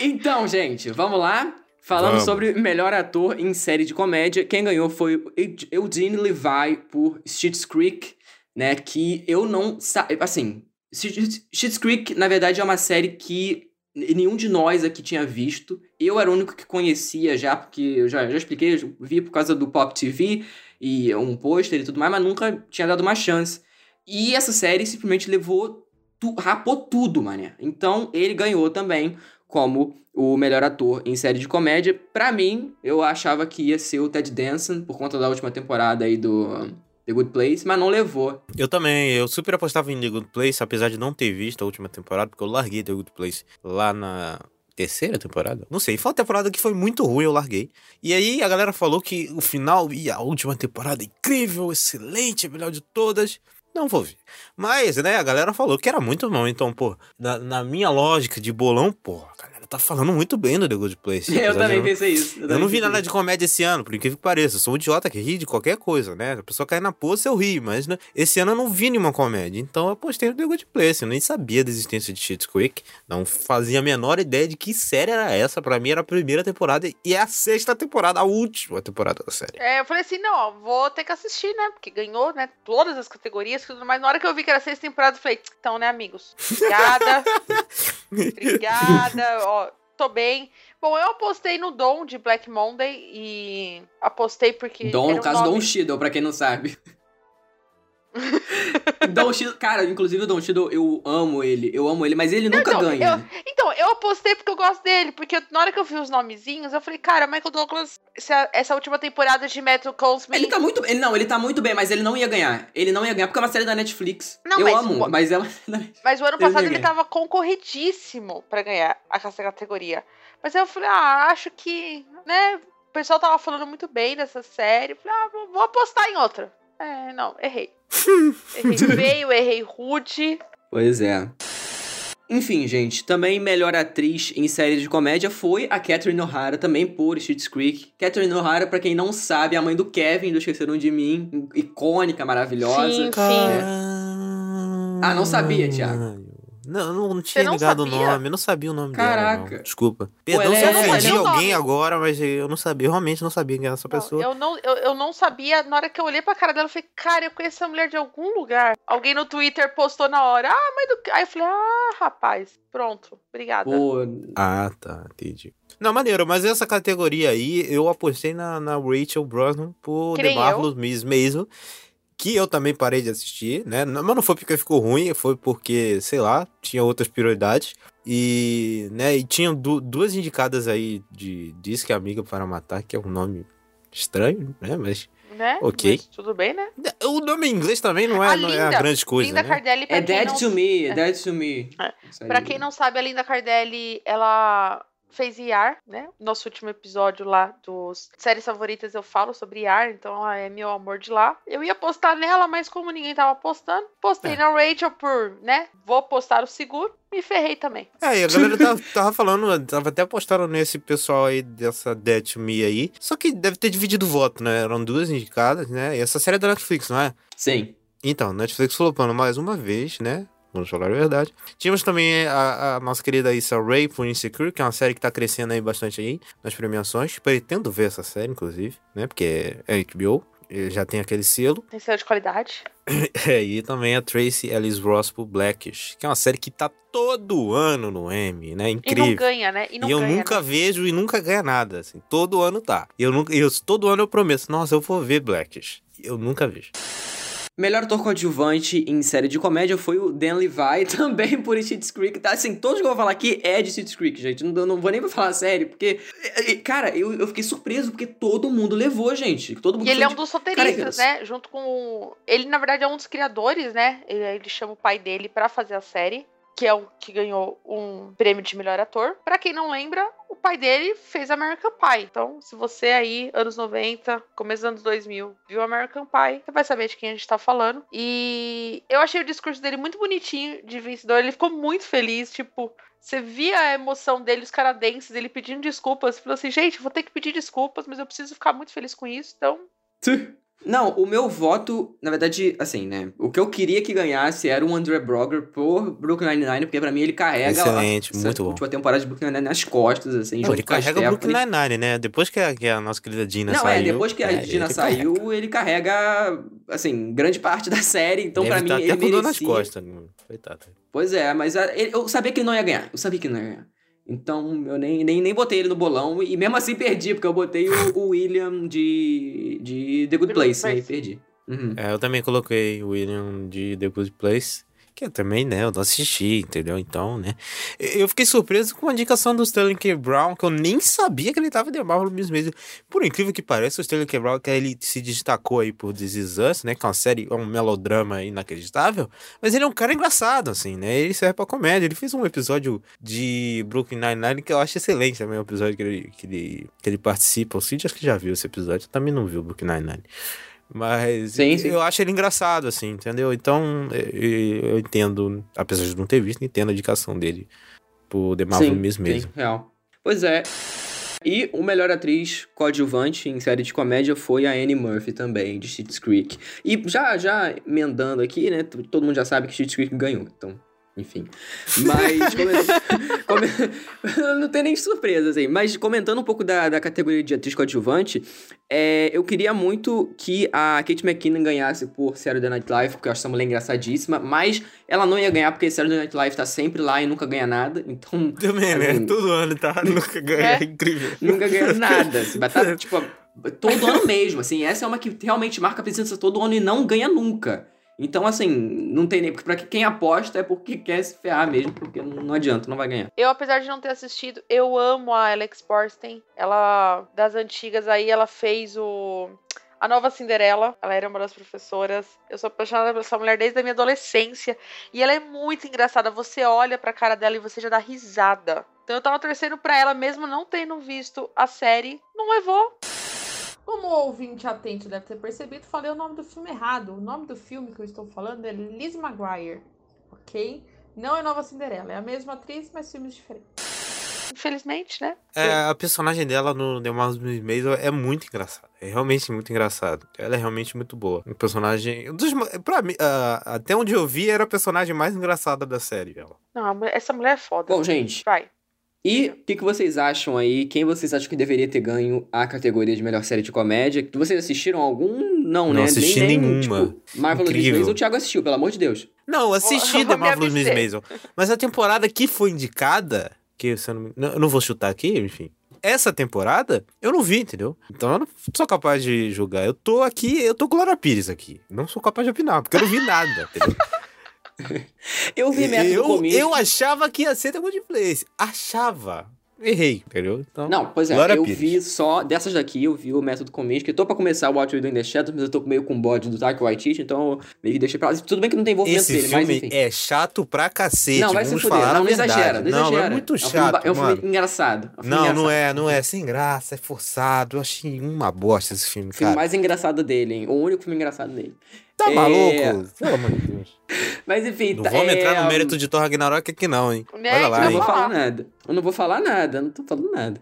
Então, gente, vamos lá. Falando Vamos. sobre melhor ator em série de comédia, quem ganhou foi Eugene Levi por Schitt's Creek, né? Que eu não... Assim, Schitt's Creek, na verdade, é uma série que nenhum de nós aqui tinha visto. Eu era o único que conhecia já, porque eu já, já expliquei, eu vi por causa do Pop TV e um pôster e tudo mais, mas nunca tinha dado uma chance. E essa série simplesmente levou, tu, rapou tudo, mané. Então ele ganhou também como o melhor ator em série de comédia. Pra mim, eu achava que ia ser o Ted Danson, por conta da última temporada aí do The Good Place, mas não levou. Eu também, eu super apostava em The Good Place, apesar de não ter visto a última temporada, porque eu larguei The Good Place lá na terceira temporada? Não sei, foi uma temporada que foi muito ruim, eu larguei. E aí a galera falou que o final e a última temporada incrível, excelente, melhor de todas. Não vou ver. Mas, né, a galera falou que era muito bom. Então, pô, na, na minha lógica de bolão, pô, a galera tá falando muito bem do The Good Place. Eu também pensei isso. Eu também não vi nada de comédia esse ano, por incrível que pareça. Eu sou um idiota que ri de qualquer coisa, né? A pessoa cai na poça, eu ri, mas né, esse ano eu não vi nenhuma comédia. Então eu apostei no The Good Place. Eu nem sabia da existência de Shit's Creek. Não fazia a menor ideia de que série era essa. Pra mim era a primeira temporada e é a sexta temporada, a última temporada da série. É, eu falei assim, não, ó, vou ter que assistir, né? Porque ganhou, né? Todas as categorias, tudo mais. Na hora que eu vi que era seis temporadas, eu falei, então, né, amigos? Obrigada. obrigada. Ó, tô bem. Bom, eu apostei no Dom de Black Monday e apostei porque. Dom, no um caso, nome- Don Shiddle, pra quem não sabe. Don Shiddle, cara, inclusive o Don Shiddle, eu amo ele, eu amo ele, mas ele nunca Então, ganha. eu- então, eu apostei porque eu gosto dele, porque na hora que eu vi os nomezinhos, eu falei, cara, Michael Douglas, essa, essa última temporada de Metro Cosme. Ele tá muito ele Não, ele tá muito bem, mas ele não ia ganhar. Ele não ia ganhar porque é uma série da Netflix. Não, eu mas- amo, mas é uma série da Netflix. Mas o ano passado ele tava concorridíssimo pra ganhar essa categoria. Mas eu falei, ah, acho que, né? O pessoal tava falando muito bem dessa série. Eu Falei, ah, vou apostar em outra. É, não, errei. errei feio, errei rude. Pois é. Enfim, gente, também melhor atriz em série de comédia foi a Catherine O'Hara, também por Schitt's Creek. Catherine O'Hara, pra quem não sabe, é a mãe do Kevin, do Esqueceram de Mim, icônica, maravilhosa. Sim, É. sim. Ah, não sabia, Thiago. Não, não, não tinha não ligado o sabia? nome, eu não sabia o nome dela. Caraca. não. Desculpa. Perdão ela se é- eu ofendi Eu não sabia o alguém agora, mas eu não sabia, eu realmente não sabia quem era essa Não, pessoa. eu, não, eu, eu não sabia, na hora que eu olhei pra cara dela, eu falei, cara, eu conheço essa mulher de algum lugar. Alguém no Twitter postou na hora, ah, mãe do. Aí eu falei, ah, rapaz, pronto, obrigada. Pô, Ah, tá, entendi. Não, maneiro, mas essa categoria aí, eu apostei na, na Rachel Brosnan por The. Marvelous Miss Maisel, que eu também parei de assistir, né? Mas não foi porque ficou ruim, foi porque, sei lá, tinha outras prioridades. E, né, e tinham du- duas indicadas aí de Diz que é Amiga para Matar, que é um nome estranho, né? Mas Né? Ok. Mas tudo bem, né? o nome em inglês também não é, A não é Linda- a grande coisa, Linda né? Cardelli, pra é quem Dead não to Me, é. Dead to Me. É. Pra quem não sabe, a Linda Cardelli, ela fez IAR, né? Nosso último episódio lá dos séries favoritas eu falo sobre IAR, então ela é meu amor de lá. Eu ia postar nela, mas como ninguém tava postando, postei É. na Rachel por, né? Vou postar o seguro. Me ferrei também. É, e a galera tava, tava falando, tava até postando nesse pessoal aí dessa Dead to Me aí. Só que deve ter dividido o voto, né? Eram duas indicadas, né? E essa série é da Netflix, não é? Sim. Então, Netflix flopando mais uma vez, né? Vamos falar a verdade. Tínhamos também a, a nossa querida Issa Rae por Insecure, que é uma série que tá crescendo aí bastante aí nas premiações. Pretendo ver essa série, inclusive, né? Porque é HBO. e Já tem aquele selo. Tem selo de qualidade. É, e também a Tracy Ellis Ross por Blackish, que é uma série que tá todo ano no Emmy, né? E não Incrível. ganha, né? E não E eu ganha, nunca né? vejo e nunca ganha nada, assim. Todo ano tá. E eu nunca, eu, todo ano eu prometo, nossa, eu vou ver Blackish. Eu nunca vejo. Melhor ator coadjuvante em série de comédia foi o Dan Levi, também por Schitt's Creek. Tá, assim, todos que eu vou falar aqui é de Schitt's Creek, gente. Não, não vou nem falar sério, porque... Cara, eu, eu fiquei surpreso, porque todo mundo levou, gente. Todo mundo E ele é um dos roteiristas, né? Junto com. Ele, na verdade, é um dos criadores, né? Ele, ele chama o pai dele pra fazer a série. Que é o que ganhou um prêmio de melhor ator. Pra quem não lembra, o pai dele fez American Pie. Então, se você aí, anos 90, começo dos anos 2000, viu American Pie, você vai saber de quem a gente tá falando. E eu achei o discurso dele muito bonitinho de vencedor. Ele ficou muito feliz, tipo. Você via a emoção dele, os canadenses, ele pedindo desculpas. Falou assim, gente, vou ter que pedir desculpas, mas eu preciso ficar muito feliz com isso. Então, Não, o meu voto, na verdade, assim, né? O que eu queria que ganhasse era o André Brogger por Brooklyn Nine-Nine, porque pra mim ele carrega Excelente, essa muito bom. última temporada de Brooklyn Nine-Nine nas costas, assim, Não, ele a carrega o Brooklyn. Nine-Nine, né? Depois que a, que a nossa querida Dina Não, saiu... é, depois que a é, Gina ele saiu, ele carrega, assim, grande parte da série, então Deve pra mim tá ele até com dor nas merecia. costas. né? Coitado. Pois é, mas a- ele- eu sabia que ele não ia ganhar, eu sabia que ele não ia ganhar. Então eu nem, nem, nem botei ele no bolão e mesmo assim perdi, porque eu botei o, o William de, de The Good The Good Place, né? E Place. perdi. Uhum. É, eu também coloquei o William de The Good Place. Que também, né, eu não assisti, entendeu? Então, né. Eu fiquei surpreso com a indicação do Sterling K. Brown, que eu nem sabia que ele tava de Marvel mesmo. mesmo. Por incrível que pareça, o Sterling K. Brown, que ele se destacou aí por This Is Us, né, que é uma série, é um melodrama inacreditável. Mas ele é um cara engraçado, assim, né? Ele serve pra comédia. Ele fez um episódio de Brooklyn Nine-Nine que eu acho excelente também, o episódio que ele, que ele, que ele participa. O Cid acho que já viu esse episódio, também não viu Brooklyn Nine-Nine. Mas Sim, sim. eu acho ele engraçado, assim, entendeu? Então, eu, entendo, apesar de não ter visto, entendo a indicação dele por The Marvel sim, Miss mesmo. sim, real. Pois é. E o melhor atriz coadjuvante em série de comédia foi a Annie Murphy também, de Schitt's Creek. E já, já emendando aqui, né? Todo mundo já sabe que Schitt's Creek ganhou, então... Enfim. Mas. come- come- não tem nem surpresa, assim. Mas comentando um pouco da, da categoria de atriz coadjuvante, é, eu queria muito que a Kate McKinnon ganhasse por Saturday Night Live, porque eu acho essa mulher engraçadíssima. Mas ela não ia ganhar porque Saturday Night Live tá sempre lá e nunca ganha nada. Então. Também, né? assim, Todo ano, tá? Nunca ganha, É. é incrível. Nunca ganhou nada. Assim, vai tá, tipo, todo ano mesmo, assim. Essa é uma que realmente marca a presença todo ano e não ganha nunca. Então, assim, não tem nem... Porque pra quem aposta é porque quer se ferrar mesmo, porque não, adianta, não vai ganhar. Eu, apesar de não ter assistido, eu amo a Alex Borstein. Ela, das antigas aí, ela fez o... A nova Cinderela, ela era uma das professoras. Eu sou apaixonada por essa mulher desde a minha adolescência. E ela é muito engraçada. Você olha pra cara dela e você já dá risada. Então eu tava torcendo pra ela, mesmo não tendo visto a série. Não levou. Como o ouvinte atento deve ter percebido, falei o nome do filme errado. O nome do filme que eu estou falando é Liz Maguire, ok? Não é Nova Cinderela, é a mesma atriz, mas filmes diferentes. Infelizmente, né? É, a personagem dela no The Miss Maisel é muito engraçada. É realmente muito engraçada. Ela é realmente muito boa. Um personagem. dos Pra mim, ah, até onde eu vi, era a personagem mais engraçada da série. Ela. Não, essa mulher é foda. Bom, gente, Vai. E o que, que vocês acham aí? Quem vocês acham que deveria ter ganho a categoria de melhor série de comédia? Vocês assistiram algum? Não, Não né? assisti nem, nem, nenhuma. Tipo, Marvelous Miss. Maisel, o Thiago assistiu, pelo amor de Deus. Não, eu assisti Vou The Marvelous Miss. Maisel. Mas a temporada que foi indicada, que eu não, eu não vou chutar aqui, enfim. Essa temporada, eu não vi, entendeu? Então eu não sou capaz de julgar. Eu tô aqui, eu tô com Glória Pires aqui. Não sou capaz de opinar, porque eu não vi nada, entendeu? Eu vi Método eu, eu achava que ia ser The Good Place. Achava. Errei, entendeu? Então, Não, pois é, Glória eu Pires. vi só dessas daqui, eu vi o Método Comics, que eu tô pra começar o What We Do in the Shadows, mas eu tô meio com bode do Taika Waititi, então eu meio que deixei pra lá. Tudo bem que não tem envolvimento Esse dele, mas filme enfim. é chato pra cacete. não, vai se vamos fuder. Não, não exagera, não exagera. Não, é muito um filme chato, ba- É um filme, engraçado. é um filme Não, não engraçado. é, não é sem graça, é forçado. Eu achei uma bosta esse filme, O filme cara. mais engraçado dele, hein? O único filme engraçado dele. Tá É. maluco? Pelo amor de Deus. Mas enfim, Não tá- vamos é, entrar no mérito de Thor Ragnarok aqui não, hein? Né? Olha Eu lá, não hein? vou falar. falar nada. Eu não vou falar nada, eu não tô falando nada.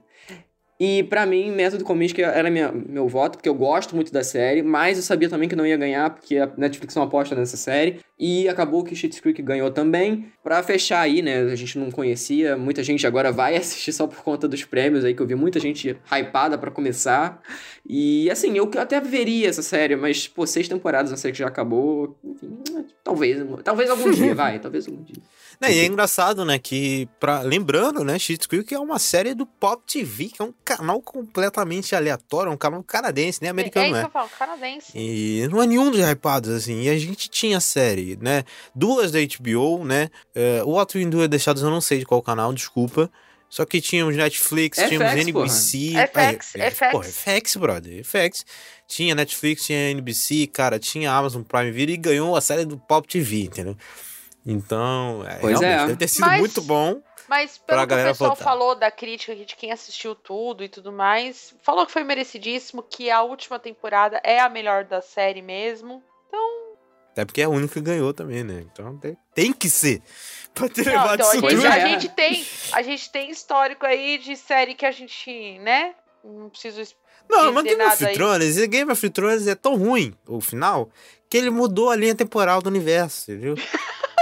E pra mim, Método Comics era minha, meu voto, porque eu gosto muito da série, mas eu sabia também que não ia ganhar, porque a Netflix não aposta nessa série. E acabou que Schitt's Creek ganhou também. Pra fechar aí, né, a gente não conhecia, muita gente agora vai assistir só por conta dos prêmios aí, que eu vi muita gente hypada pra começar. E assim, eu até veria essa série, mas, pô, seis temporadas, uma série que já acabou, enfim, talvez, talvez algum dia, vai, talvez algum dia. Não, e é engraçado, né, que, pra, lembrando, né, Schitt's Creek é uma série do Pop TV, que é um canal completamente aleatório, um canal canadense, nem É americano, isso né? que eu falo, canadense. E não é nenhum dos hypados, assim. E a gente tinha série, né? Duas da HBO, né? É, o What We Do é Deixados, eu não sei de qual canal, desculpa. Só que tínhamos Netflix, FX, tínhamos porra. NBC. FX, é, FX. Porra, FX, brother. FX. Tinha Netflix, tinha NBC, cara, tinha Amazon Prime Video e ganhou a série do Pop TV, entendeu? Então, é, Pois realmente, é. deve ter sido Mas- muito bom. Mas Pra pelo que o galera pessoal votar. falou da crítica de quem assistiu tudo e tudo mais, falou que foi merecidíssimo, que a última temporada é a melhor da série mesmo. Até porque é a única que ganhou também, né? Então tem, tem que ser. Pra ter Não, levado então a isso gente, tudo. é. a gente tem, a gente tem histórico aí de série que a gente, né? Não preciso Não, mas Game of nada aí. Thrones, Game of Thrones é tão ruim, o final, que ele mudou a linha temporal do universo, entendeu?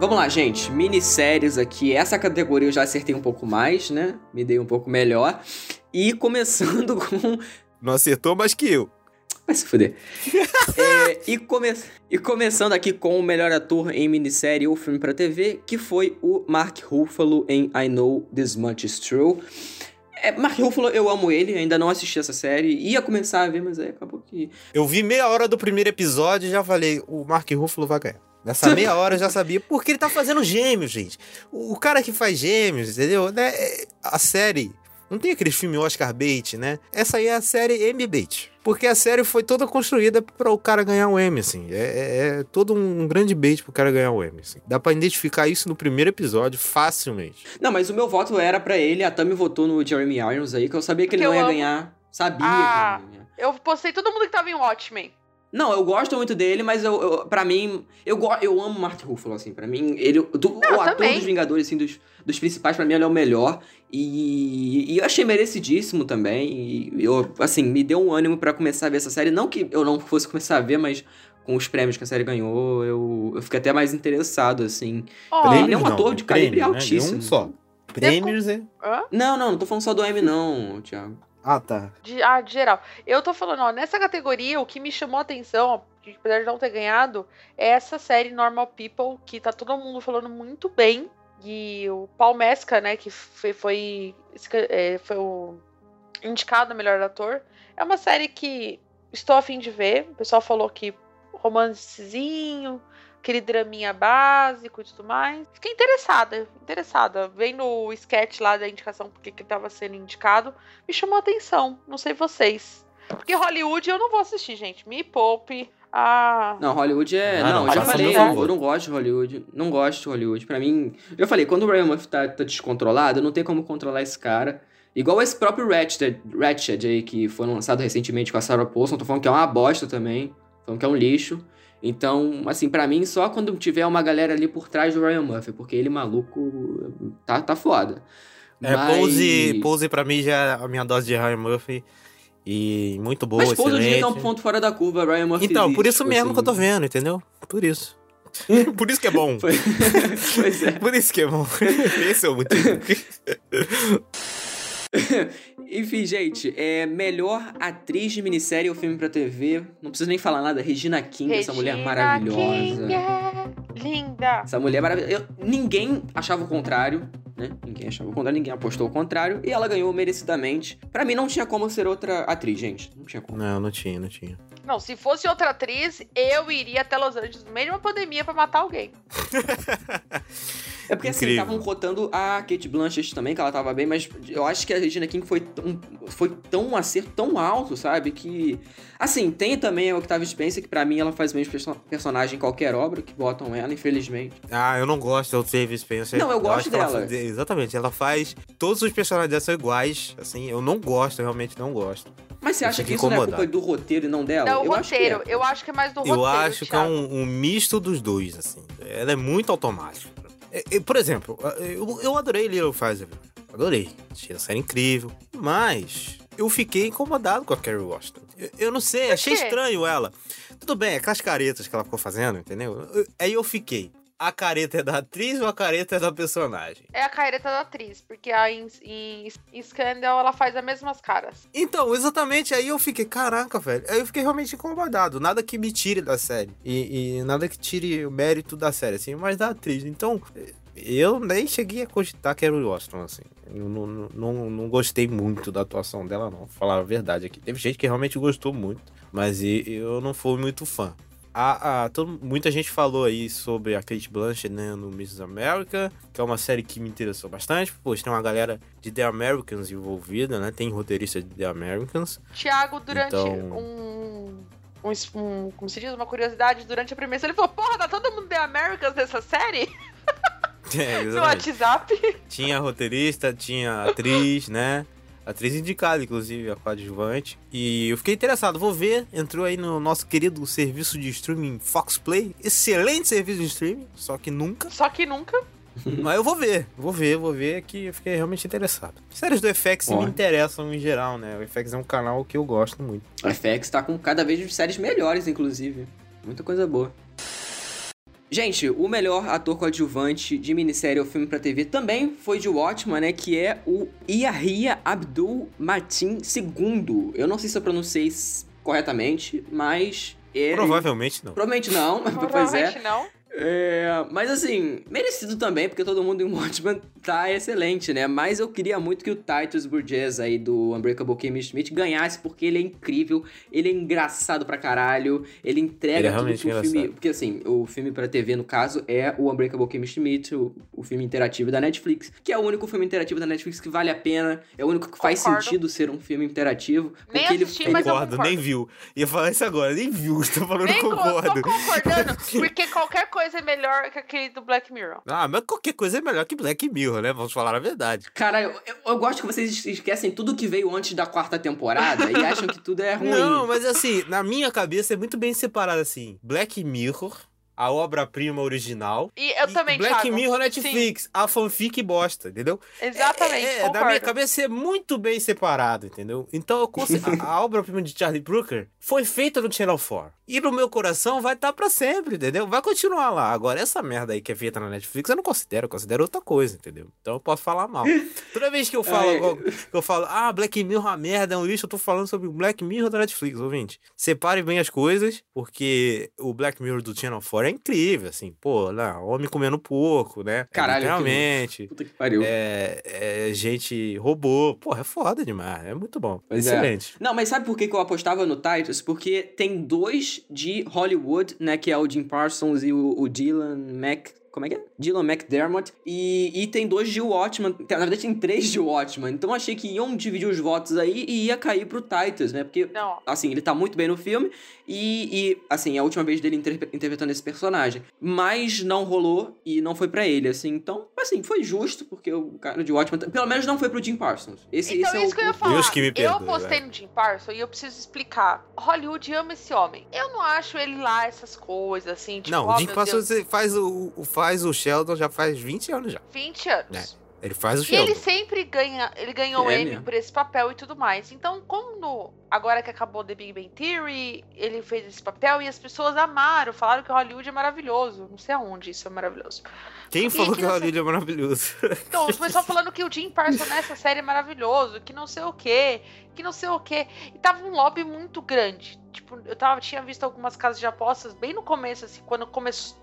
Vamos lá, gente. Minisséries aqui. Essa categoria eu já acertei um pouco mais, né? Me dei um pouco melhor. E começando com. Não acertou mais que eu. Vai se fuder. É, e, come... e começando aqui com o melhor ator em minissérie ou filme pra TV, que foi o Mark Ruffalo em I Know This Much Is True. É, Mark Ruffalo, eu amo ele, ainda não assisti essa série. Ia começar a ver, mas aí acabou que. Eu vi meia hora do primeiro episódio e já falei, o Mark Ruffalo vai ganhar. Nessa meia hora eu já sabia, porque ele tá fazendo gêmeos, gente. O, cara que faz gêmeos, entendeu? Né? é- A série. Não tem aquele filme Oscar Bait, né? Essa aí é a série M Bait. Porque a série foi toda construída para o cara ganhar o M, assim. É, é- é todo um grande bait pro cara ganhar o M, assim. Dá pra identificar isso no primeiro episódio facilmente. Não, mas o meu voto era pra ele. A Tami votou no Jeremy Irons aí, que eu sabia que ele Que não ia amo. ganhar. Sabia Ah. que ele não ia ganhar. Eu postei todo mundo que tava em Watchmen. Não, eu gosto muito dele, mas eu, eu para mim, eu, go- eu amo Mark Ruffalo, assim, pra mim, ele, do, o eu ator também. dos Vingadores, assim, dos, dos principais, pra mim, ele é o melhor, e, e eu achei merecidíssimo também, e eu, assim, me deu um ânimo pra começar a ver essa série, não que eu não fosse começar a ver, mas com os prêmios que a série ganhou, eu, eu fiquei até mais interessado, assim. Ó, Ele é um ator de calibre prêmio, né? altíssimo. Um só. Prêmios é. Não, não, não tô falando só do M, não, Thiago. Ah, tá. De, ah, de geral. Eu tô falando, ó, nessa categoria, o que me chamou a atenção, apesar de não ter ganhado, é essa série Normal People, que tá todo mundo falando muito bem. E o Paul Mescal, né, que foi, foi, é, foi o indicado melhor ator. É uma série que estou a fim de ver. O pessoal falou que romancezinho, aquele draminha básico e tudo mais. Fiquei interessada, interessada. Vendo o sketch lá da indicação, porque que ele tava sendo indicado, me chamou a atenção. Não sei vocês. Porque Hollywood eu não vou assistir, gente. Me poupe. Ah. Não, Hollywood é. Ah, não, não, eu já falei, não eu, não gosto de Hollywood. Não gosto de Hollywood. Pra mim. Eu falei, quando o Ryan Murphy tá, tá descontrolado, não tem como controlar esse cara. Igual esse próprio Ratched, Ratched aí, que foi lançado recentemente com a Sarah Paulson. Tô falando que é uma bosta também. Falando que é um lixo. Então, assim, pra mim, só quando tiver uma galera ali por trás do Ryan Murphy, porque ele, maluco, tá, tá foda. É, Mas- Pose, Pose pra mim já é a minha dose de Ryan Murphy. E muito boa, Mas Pose é um ponto fora da curva, Ryan Murphy. Então, por existe, isso mesmo assim. que eu tô vendo, entendeu? Por isso. Por isso que é bom. Pois é. Por isso que é bom. Esse é o motivo. Enfim, gente, é melhor atriz de minissérie ou filme pra TV. Não preciso nem falar nada. Regina King, essa mulher Regina maravilhosa. King é linda. Essa mulher maravilhosa. Eu- ninguém achava o contrário, né? Ninguém achava o contrário, ninguém apostou o contrário. E ela ganhou merecidamente. Pra mim, não tinha como ser outra atriz, gente. Não tinha como. Não, não tinha, não tinha. Não, se fosse outra atriz, eu iria até Los Angeles no meio de uma pandemia pra matar alguém. É porque assim, Incrível. estavam cotando a Kate Blanchett também, que ela tava bem, mas eu acho que a Regina King foi tão, foi tão um acerto tão alto, sabe? Que. Assim, tem também a Octavia Spencer, que pra mim ela faz o mesmo perso- personagem em qualquer obra, que botam ela, infelizmente. Ah, eu não gosto do Octavia Spencer. Não, eu gosto acho que ela dela. faz- exatamente, ela faz. Todos os personagens dela são iguais. Assim, eu não gosto, eu realmente não gosto. Mas você Eu acha que isso não é culpa do roteiro e não dela? Não, o eu acho que é. roteiro. Eu acho que é mais do roteiro. eu acho que é Thiago. um, um misto dos dois, assim. Ela é muito automática. É, é, por exemplo, eu, eu adorei Little Everywhere. Adorei. Achei a série incrível. Mas eu fiquei incomodado com a Carrie Washington. Eu, eu não sei, achei estranho ela. Tudo bem, aquelas caretas que ela ficou fazendo, entendeu? Eu- aí eu fiquei. A careta é da atriz ou a careta é da personagem? É a careta da atriz, porque a em, em, em Scandal ela faz as mesmas caras. Então, exatamente, aí eu fiquei, caraca, velho. Aí eu fiquei realmente incomodado. Nada que me tire da série. E, e nada que tire o mérito da série, assim, mas da atriz. Então, eu nem cheguei a cogitar Carol Washington, assim. Eu não, não, não, gostei muito da atuação dela, não. Vou falar a verdade aqui. Teve gente que realmente gostou muito, mas eu não fui muito fã. A, a, todo- muita gente falou aí sobre a Kate Blanchett né, no Mrs. America, que é uma série que me interessou bastante. Pois tem uma galera de The Americans envolvida, né? Tem roteirista de The Americans. Tiago, durante Então- um, um, um- Como se diz? Uma curiosidade, durante a premiação, ele falou: Porra, tá todo mundo The Americans nessa série? É, No. WhatsApp. Tinha roteirista, tinha atriz, né? Atriz indicada, inclusive, a coadjuvante. E eu fiquei interessado, vou ver. Entrou aí no nosso querido serviço de streaming Fox Play. Excelente serviço de streaming, só que nunca. Só que nunca. Mas eu vou ver, vou ver, vou ver que eu fiquei realmente interessado. Séries do FX me interessam em geral, né? O FX é um canal que eu gosto muito. A FX tá com cada vez séries melhores, inclusive. Muita coisa boa. Gente, o melhor ator coadjuvante de minissérie ou filme pra TV também foi de Watchman, né? Que é o Yahya Abdul Matin II. Eu não sei se eu pronunciei corretamente, mas. Ele... Provavelmente não. Provavelmente não, pois é. Provavelmente não. É, mas assim, merecido também, porque todo mundo em Watchmen tá excelente, né? Mas eu queria muito que o Titus Burgess aí do Unbreakable Kimmy Schmidt ganhasse, porque ele é incrível, ele é engraçado pra caralho, ele entrega Ele é tudo que o filme... Porque assim, o filme pra TV, no caso, é o Unbreakable Kimmy Schmidt, o, o filme interativo da Netflix, que é o único filme interativo da Netflix que vale a pena, é o único que faz Concordo. sentido ser um filme interativo. Nem porque ele- assisti, ele mas eu Concordo, nem viu. Ia falar isso agora, nem viu. Tô falando Nem co- concordo. tô concordando, porque qualquer coisa é melhor que aquele do Black Mirror. Ah, mas qualquer coisa é melhor que Black Mirror, né? Vamos falar a verdade. Cara, eu, eu- eu gosto que vocês esquecem tudo que veio antes da quarta temporada e acham que tudo é ruim. Não, mas assim, na minha cabeça é muito bem separado assim. Black Mirror, a obra-prima original. E eu e também, Black Thiago. Mirror Netflix, a fanfic bosta, entendeu? Sim, exatamente, É, é, concordo. na minha cabeça é muito bem separado, entendeu? Então eu consigo, a, a obra-prima de Charlie Brooker foi feita no Channel 4. E no meu coração vai estar pra sempre, entendeu? Vai continuar lá. Agora, essa merda aí que é feita na Netflix, eu não considero, eu considero outra coisa, entendeu? Então eu posso falar mal. Toda vez que eu falo, que eu falo, ah, Black Mirror é uma merda, é um lixo, eu tô falando sobre o Black Mirror da Netflix, ouvinte. Separe bem as coisas, porque o Black Mirror do Channel 4 é incrível, assim, pô, lá, homem comendo pouco, né? É, Caralho, literalmente. Puta que pariu. É, é gente robô. Porra, é foda demais. É muito bom. Pois é. Excelente. Não, mas sabe por que que eu apostava no Titus? Porque tem dois de Hollywood, né? Que é o Jim Parsons e o, o Dylan Mac... Como é que é? Dylan McDermott. E, e tem dois de Watchman. Na verdade, tem três de Watchman. Então eu achei que iam dividir os votos aí e ia cair pro Titus, né? Porque, Não. assim, ele tá muito bem no filme. E, e, assim, é a última vez dele inter- interpretando esse personagem. Mas não rolou e não foi pra ele, assim. Então, assim, foi justo, porque o cara de Watchman... Pelo menos não foi pro Jim Parsons. Esse, Então, esse é isso o que eu ia falar. Deus que me eu perdoe, apostei velho. no Jim Parsons e eu preciso explicar. Hollywood ama esse homem. Eu não acho ele lá essas coisas, assim, tipo, não, oh, o Jim meu Parsons faz o, o- faz o Sheldon já faz 20 anos já. 20 anos. Ele faz o E Sheldon. ele sempre ganha, ele ganhou o É Emmy mesmo. por esse papel e tudo mais. Então, como no- agora que acabou The Big Bang Theory, ele fez esse papel e as pessoas amaram, falaram que Hollywood é maravilhoso. Não sei aonde isso é maravilhoso. Quem falou que o criança- Hollywood é maravilhoso? Então, o pessoal falando que o Jim Parsons nessa série é maravilhoso, que não sei o quê, que não sei o quê. E tava um lobby muito grande. Tipo, eu tava, tinha visto algumas casas de apostas bem no começo, assim, quando começou.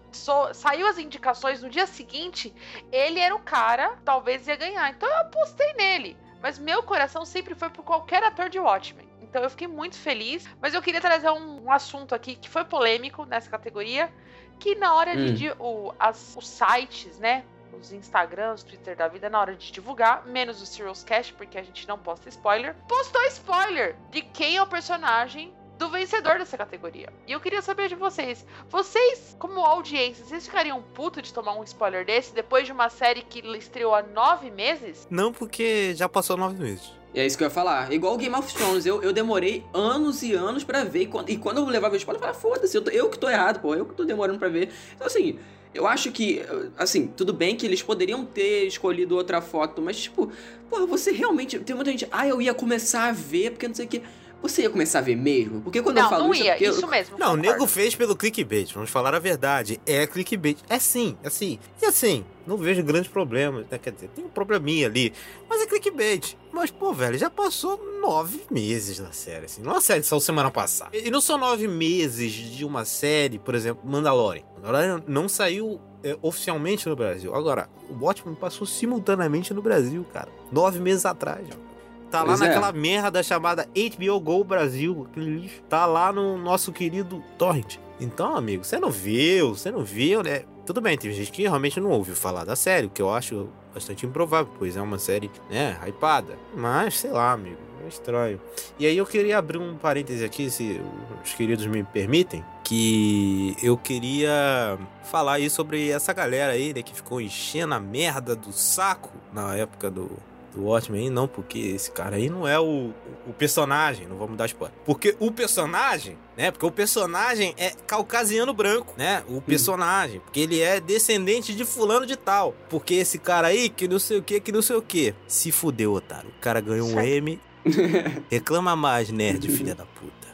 Saiu as indicações no dia seguinte, ele era o cara, talvez ia ganhar. Então eu apostei nele. Mas meu coração sempre foi por qualquer ator de Watchmen. Então eu fiquei muito feliz. Mas eu queria trazer um, um assunto aqui que foi polêmico nessa categoria. Que na hora de, Hum. de- o, as- os sites, né? Os Instagrams, Twitter da vida, na hora de divulgar, menos o Serious Cash, porque a gente não posta spoiler, postou spoiler de quem é o personagem do vencedor dessa categoria. E eu queria saber de vocês. Vocês, como audiência, vocês ficariam puto de tomar um spoiler desse depois de uma série que estreou há nove meses? Não, porque já passou nove meses. É isso que eu ia falar. Igual o Game of Thrones, eu, eu demorei anos e anos pra ver. E quando, e quando eu levava o spoiler, eu falava, foda-se, eu, tô- eu que tô errado, pô, eu que tô demorando pra ver. Então, assim, eu acho que, assim, tudo bem que eles poderiam ter escolhido outra foto, mas, tipo, porra, você realmente. Tem muita gente, ah, eu ia começar a ver, porque não sei o que. Você ia começar a ver mesmo? Porque quando eu não, falo não isso. é ia. eu- Isso mesmo. Não, o nego fez pelo clickbait, vamos falar a verdade. É clickbait. É sim, é sim. E assim, não vejo grandes problemas, né? Quer dizer, tem um probleminha ali, mas é clickbait. Mas, pô, velho, já passou nove meses da série, assim. Não é uma série saiu semana passada. E não são nove meses de uma série, por exemplo, Mandalorian. Mandalorian não saiu é, oficialmente no Brasil. Agora, o Watchmen passou simultaneamente no Brasil, cara. Nove meses atrás, ó. Tá lá Pois é. naquela merda chamada HBO Go Brasil, aquele lixo. Tá lá no nosso querido Torrent. Então, amigo, você não viu, você não viu, né? Tudo bem, tem gente que realmente não ouviu falar da série, o que eu acho bastante improvável, pois é uma série, né, hypada. Mas, sei lá, amigo, é estranho. E aí eu queria abrir um parêntese aqui, se os queridos me permitem, que eu queria falar aí sobre essa galera aí, né, que ficou enchendo a merda do saco na época do, do Watchmen aí, não, porque esse cara aí não é o, o personagem, não vamos dar spoiler. Porque o personagem, né? Porque o personagem é caucasiano branco, né? O personagem, porque ele é descendente de fulano de tal. Porque esse cara aí, que não sei o que, que não sei o que. Se fudeu, otário. O cara ganhou um. M. Reclama mais, nerd, filha da puta.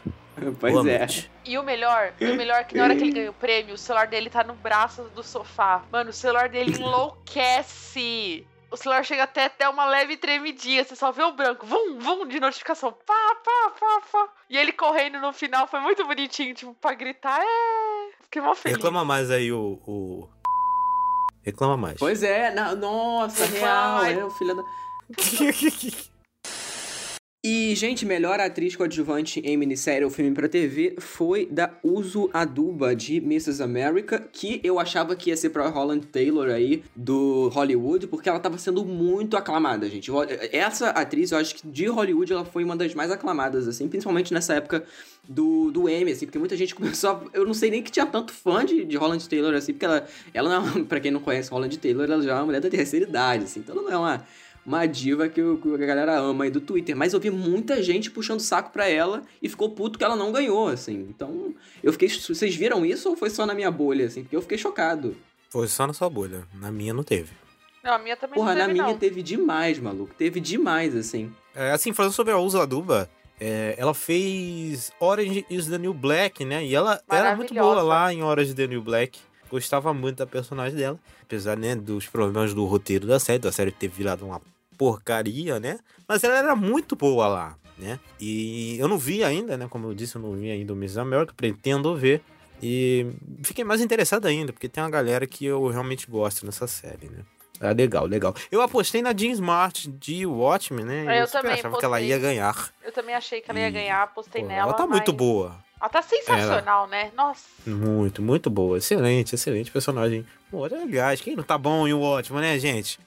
Pois Boa é. noite. E o melhor, o melhor é que na hora que ele ganha o prêmio, o celular dele tá no braço do sofá. Mano, o celular dele enlouquece. O celular chega até até uma leve tremidinha. Você só vê o branco, vum, vum, de notificação. Pá, pá, pá, pá. E ele correndo no final foi muito bonitinho, tipo, pra gritar. É. Fiquei mó feliz. Reclama mais aí o. o... Reclama mais. Pois é, na- nossa, real, é o filho da. E, gente, melhor atriz coadjuvante em minissérie ou filme pra TV foi da Uso Aduba, de Mrs. America, que eu achava que ia ser pra Holland Taylor aí, do Hollywood, porque ela tava sendo muito aclamada, gente. Essa atriz, eu acho que de Hollywood, ela foi uma das mais aclamadas, assim, principalmente nessa época do, do Emmy, assim, porque muita gente começou a... Eu não sei nem que tinha tanto fã de, de Holland Taylor, assim, porque ela, ela não, pra quem não conhece Holland Taylor, ela já é uma mulher da terceira idade, assim, então ela não é uma uma diva que, que a galera ama aí do Twitter. Mas eu vi muita gente puxando saco pra ela e ficou puto que ela não ganhou, assim. Então, eu fiquei. Vocês viram isso ou foi só na minha bolha, assim? Porque eu fiquei chocado. Foi só na sua bolha. Na minha não teve. Não, a minha também Porra, não na teve, minha não. teve demais, maluco. Teve demais, assim. É, assim, falando sobre a Uso Aduba, é, ela fez Orange is the New Black, né? E ela era muito boa lá em Orange is the New Black. Gostava muito da personagem dela. Apesar, né, dos problemas do roteiro da série, da série ter virado uma porcaria, né? Mas ela era muito boa lá, né? E eu não vi ainda, né? Como eu disse, eu não vi ainda o Miss America, pretendo ver. E fiquei mais interessado ainda, porque tem uma galera que eu realmente gosto nessa série, né? É legal, legal. Eu apostei na Jean Smart de Watchmen, né? É, eu super também achava que ela ia ganhar. Eu também achei que ela ia ganhar, apostei Pô, nela. ela tá muito mas- boa. Ela tá sensacional, né? Nossa. Muito, muito boa. Excelente, excelente personagem. Pô, aliás, quem não tá bom em Watchmen, né, gente?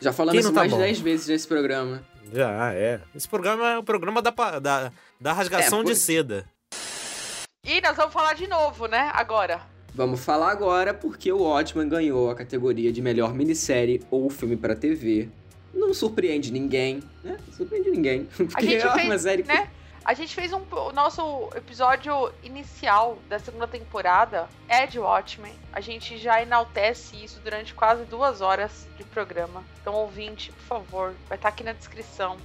Já falamos isso tá mais de bom? 10 vezes nesse programa. Já, é. Esse programa é o programa da, da, da rasgação É, de pois- seda. E nós vamos falar de novo, né? Agora. Vamos falar agora porque o Watchmen ganhou a categoria de melhor minissérie ou filme pra TV. Não surpreende ninguém, né? Não surpreende ninguém. Porque A gente é uma fez, série que né? A gente fez um, o nosso episódio inicial da segunda temporada é de Watchmen. A gente já enaltece isso durante quase duas horas de programa. Então, ouvinte, por favor, vai estar aqui na descrição.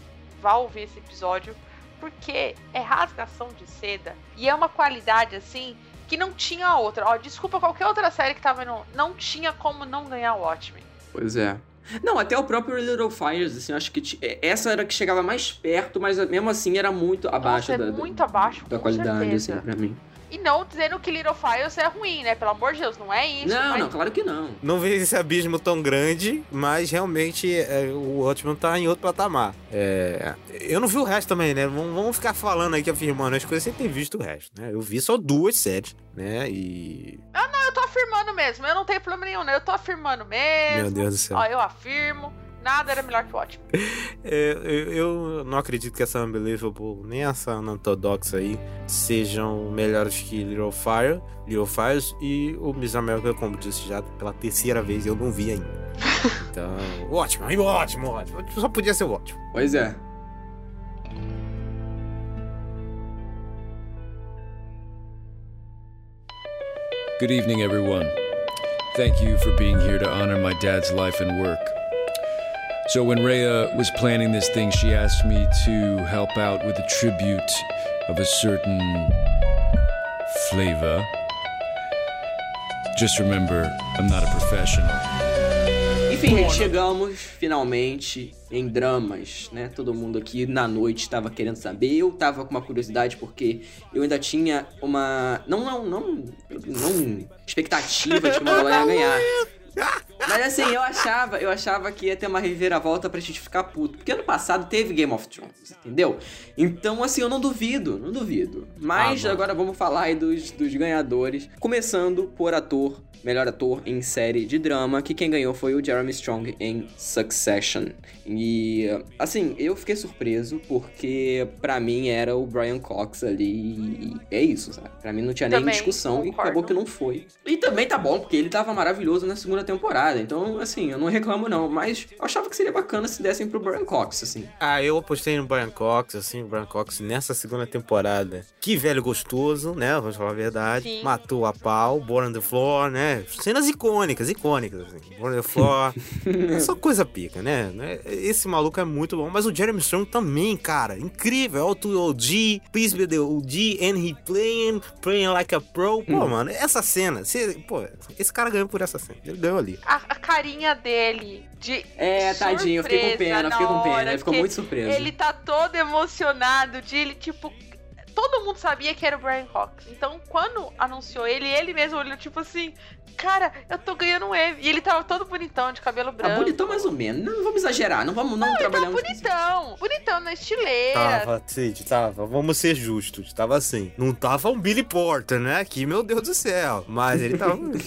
Vá ouvir esse episódio, porque é rasgação de seda e é uma qualidade assim que não tinha outra. Ó, desculpa qualquer outra série que tava no. Não tinha como não ganhar o Watchmen. Pois é. Não, até o próprio Little Fires, assim, eu acho que é, essa era a que chegava mais perto, mas mesmo assim era muito abaixo Nossa, é da, da- muito abaixo, da qualidade, certeza. assim, pra mim. E não dizendo que Little Files é ruim, né? Pelo amor de Deus, não é isso. não, mas não, claro que não. Não vejo esse abismo tão grande, mas realmente é, o Watchmen tá em outro patamar. É, eu não vi o resto também, né? Vamos, vamos ficar falando aqui, afirmando as coisas sem ter visto o resto, né? Eu vi só duas séries, né? E. Tô afirmando mesmo. Eu não tenho problema nenhum, né? Eu tô afirmando mesmo. Meu Deus do céu. Ó, eu afirmo. Nada era melhor que o ótimo. É, eu, eu não acredito que essa Unbelievable nem essa Unorthodox aí sejam melhores que Little Fire, Little Fires e o Miss America, como disse já pela terceira vez, eu não vi ainda. Então, ótimo, ótimo, ótimo. Só podia ser ótimo. Pois é. Good evening, everyone. Thank you for being here to honor my dad's life and work. So, when Rhea was planning this thing, she asked me to help out with a tribute of a certain flavor. Just remember, I'm not a professional. Enfim, chegamos finalmente em dramas, né? Todo mundo aqui na noite estava querendo saber. Eu tava com uma curiosidade porque eu ainda tinha uma. Não, não, não. Não. Expectativa de que uma galera ia ganhar. Mas assim, eu achava, eu achava que ia ter uma reviravolta pra gente ficar puto. Porque ano passado teve Game of Thrones, entendeu? Então, assim, eu não duvido, não duvido. Mas Ah, agora vamos falar aí dos, dos ganhadores. Começando por ator, melhor ator em série de drama, que quem ganhou foi o Jeremy Strong em Succession. E, assim, eu fiquei surpreso porque pra mim era o Brian Cox ali. E é isso, sabe? Pra mim não tinha nem Também discussão e concordo. acabou que não foi. E também tá bom, porque ele tava maravilhoso na segunda segunda temporada. Então, assim, eu não reclamo não. Mas eu achava que seria bacana se dessem pro Brian Cox, assim. Ah, eu apostei no Brian Cox, assim, o Brian Cox nessa segunda temporada. Que velho gostoso, né? Vamos falar a verdade. Sim. Matou a pau, Born on the Floor, né? Cenas icônicas, icônicas, assim. The Floor. é só coisa pica, né? Esse maluco é muito bom. Mas o Jeremy Strong também, cara. Incrível. Alto OG, Please be the OG, and he playing, playing like a pro. Pô, mano, essa cena. Cê, pô, esse cara ganhou por essa cena. Ele ganhou ali. A, a carinha dele de. É, tadinho, eu fiquei com surpresa pena, eu fiquei na com pena. ficou muito surpreso. Ele tá todo emocionado de ele, tipo. Todo mundo sabia que era o Brian Cox. Então, quando anunciou ele, ele mesmo olhou, tipo assim, cara, eu tô ganhando um Emmy. E ele tava todo bonitão, de cabelo Tá branco. bonitão mais ou menos. Não vamos exagerar, não vamos não, Ele trabalhar tava bonitão. Bonitão na estileira. Tava, Cid, tava. Vamos ser justos. Tava assim. Não tava um Billy Porter, né? Que, meu Deus do céu. Mas ele tava muito.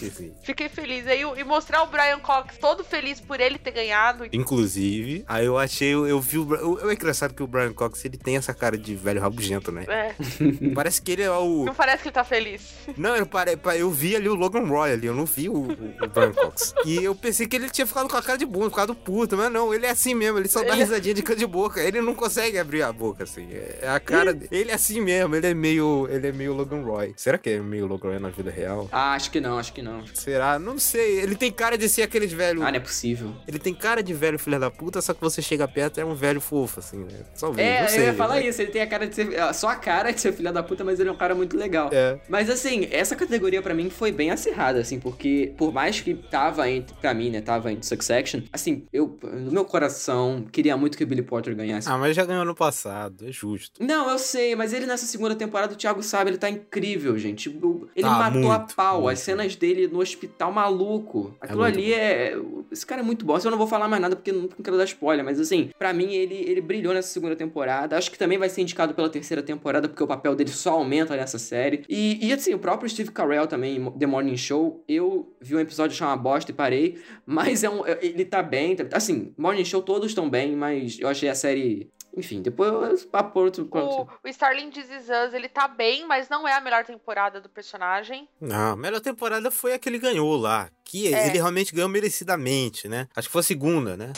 Fiquei feliz. Aí, e mostrar o Brian Cox todo feliz por ele ter ganhado. Inclusive, aí eu achei, eu, eu vi o. O- É engraçado que o Brian Cox ele tem essa cara de velho rabugento, né? É, Parece que ele é o. não parece que ele tá feliz. Não, eu, pare... pa- eu vi ali o Logan Roy ali, eu não vi o, o, Brian Cox. E eu pensei que ele tinha ficado com a cara de bunda, ficado puto, mas não, ele é assim mesmo, ele só dá Ele- risadinha de canto de boca. Ele não consegue abrir a boca, assim. É a cara dele. Ele é assim mesmo, ele é meio. Ele é meio Logan Roy. Será que é meio Logan Roy na vida real? Ah, acho que não, acho que não. Será? Não sei. Ele tem cara de ser aqueles velhos. Ah, não é possível. Ele tem cara de velho filho da puta, só que você chega perto é um velho fofo, assim, né? Só ver, É, não sei. eu ia falar né? isso, ele tem a cara de ser. Só a cara de ser filha da puta, mas ele é um cara muito legal. É. Mas assim, essa categoria pra mim foi bem acirrada, assim, porque por mais que tava entre, pra mim, né, tava entre Succession, assim, eu, no meu coração, queria muito que o Billy Porter ganhasse. Ah, mas já ganhou no passado, é justo. Não, eu sei, mas ele nessa segunda temporada, o Thiago sabe, ele tá incrível, gente. Ele Tá, matou a muito, pau, muito. as cenas dele no hospital maluco. Aquilo muito ali é. Esse cara é muito bom. Assim, eu não vou falar mais nada porque eu não quero dar spoiler, mas assim, pra mim ele, ele brilhou nessa segunda temporada. Acho que também vai ser indicado pela terceira temporada, porque o papel dele só aumenta nessa série. E, e assim, o próprio Steve Carell também, em The Morning Show, eu vi um episódio achar uma bosta e parei, mas é um, ele tá bem. tá- Assim, Morning Show todos estão bem, mas eu achei a série. Enfim, depois papo outro. O, o Starling This Is Us, ele tá bem, mas não é a melhor temporada do personagem. Não, a melhor temporada foi a que ele ganhou lá. Que É. ele realmente ganhou merecidamente, né? Acho que foi a segunda, né?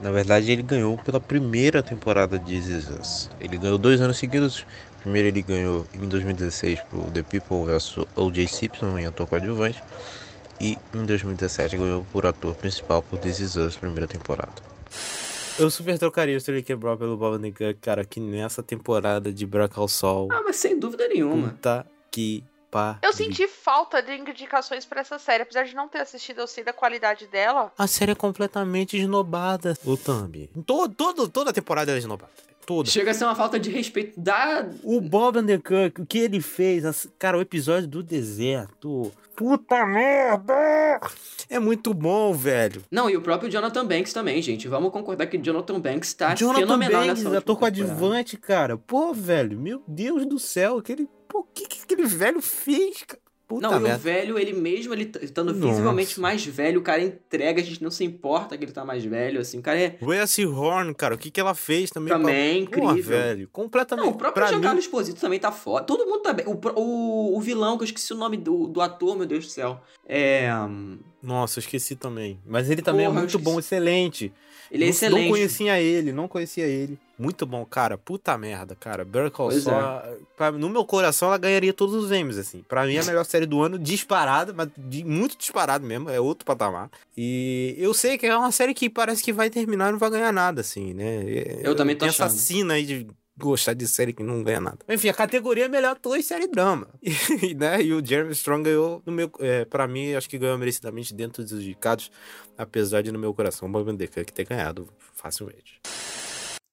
Na verdade, ele ganhou pela primeira temporada de This Is Us. Ele ganhou dois anos seguidos. Primeiro ele ganhou em 2016 por The People vs O.J. Simpson em ator coadjuvante. E em 2017 ganhou por ator principal por This Is Us, primeira temporada. Eu super trocaria o Sterling. Brown pelo Bob Cook, cara, que nessa temporada de Braca ao Sol. Ah, mas sem dúvida nenhuma. Puta que Eu senti falta de indicações pra essa série. Apesar de não ter assistido, eu sei da qualidade dela. A série é completamente esnobada, o Thumb. Todo, todo, toda a temporada é esnobada. Toda. Chega a ser uma falta de respeito da. O Bob Undercook, o que ele fez, as- cara, o episódio do deserto. Puta merda! É muito bom, velho. Não, e o próprio Jonathan Banks também, gente. Vamos concordar que Jonathan Banks tá Jonathan fenomenal Banks, nessa ator coadjuvante, cara. Pô, velho, meu Deus do céu, aquele. Pô, o que, que aquele velho fez, cara? Puta Não, e o merda. velho, ele mesmo, ele estando Nossa. visivelmente mais velho, o cara entrega, a gente não se importa que ele tá mais velho, assim, o cara é... Horn, cara, o que, que ela fez também? Também, pra... Pô, incrível. velho, completamente. Não, o próprio pra Giancarlo mim, Esposito também tá foda. Todo mundo tá bem. O, o, o vilão, que eu esqueci o nome do, do ator, meu Deus do céu. É... hum, Nossa, eu esqueci também. Mas ele também Porra, é eu muito bom, excelente. Ele é não, excelente. Não conhecia ele, não conhecia ele. Muito bom, cara. Puta merda, cara. Better Call é. Pra- no meu coração, ela ganharia todos os Emmys, assim. Pra mim, é a melhor série do ano, disparada, mas de, muito disparado mesmo. É outro patamar. E eu sei que é uma série que parece que vai terminar e não vai ganhar nada, assim, né? Eu também tô essa achando. sina aí de gostar de série que não ganha nada. Enfim, a categoria é melhor ator e série drama. E, né? e o Jeremy Strong ganhou, no meu, é, pra mim, acho que ganhou merecidamente dentro dos indicados, apesar de no meu coração o Bob Undercook ter ganhado facilmente.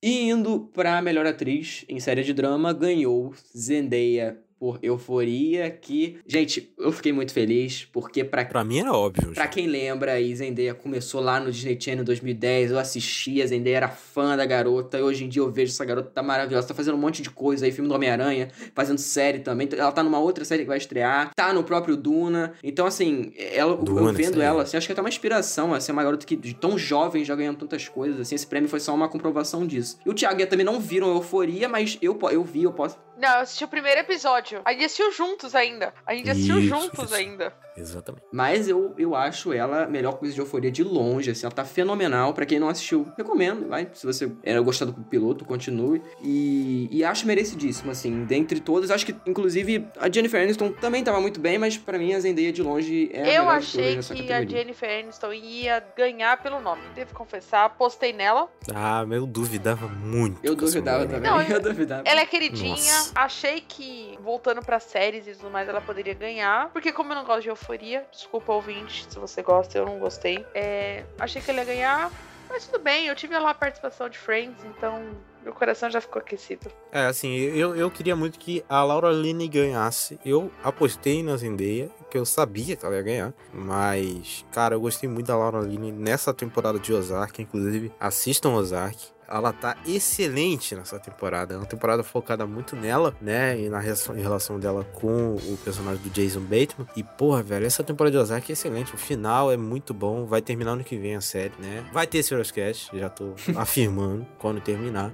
E indo pra melhor atriz em série de drama, ganhou Zendaya por Euforia, que... Gente, eu fiquei muito feliz, porque pra Pra mim era óbvio. Pra quem lembra, aí Zendaya começou lá no Disney Channel em 2010, eu assistia, Zendaya era fã da garota, e hoje em dia eu vejo essa garota tá maravilhosa, tá fazendo um monte de coisa aí, filme do Homem-Aranha, fazendo série também, ela tá numa outra série que vai estrear, tá no próprio Duna, então assim, ela, eu Duna, vendo sério. ela, assim, acho que é até uma inspiração, assim, uma garota que de tão jovem já ganhando tantas coisas, assim, esse prêmio foi só uma comprovação disso. E o Thiago e a também não viram Euforia, mas eu, eu vi, eu posso Não, eu assisti o primeiro episódio. A gente assistiu juntos ainda. A gente assistiu Isso, juntos isso. ainda. Exatamente. Mas eu, eu acho ela a melhor coisa de euforia de longe, assim, ela tá fenomenal. Pra quem não assistiu, recomendo, vai. Se você era gostar do piloto, continue. E, e acho merecidíssimo, assim, dentre todas. Acho que, inclusive, a Jennifer Aniston também tava muito bem, mas pra mim a Zendaya de longe é a eu achei que a categoria. Jennifer Aniston ia ganhar pelo nome. Devo confessar, postei nela. Ah, mas eu duvidava muito. Eu duvidava também, Não, eu duvidava. Ela é queridinha. Nossa. Achei que, voltando pra séries e tudo mais, ela poderia ganhar. Porque como eu não gosto de euforia, desculpa ouvinte, se você gosta, eu não gostei. É, achei que ela ia ganhar. Mas tudo bem, eu tive lá a participação de Friends, então meu coração já ficou aquecido. É, assim, eu, eu queria muito que a Laura Linney ganhasse. Eu apostei na Zendaya, que eu sabia que ela ia ganhar. Mas, cara, eu gostei muito da Laura Linney nessa temporada de Ozark. Inclusive, assistam Ozark. Ela tá excelente nessa temporada. É uma temporada focada muito nela, né? E na relação, em relação dela com o personagem do Jason Bateman. E, porra, velho, essa temporada de Ozark é excelente. O final é muito bom. Vai terminar ano que vem a série, né? Vai ter Serious Cast, já tô afirmando quando terminar.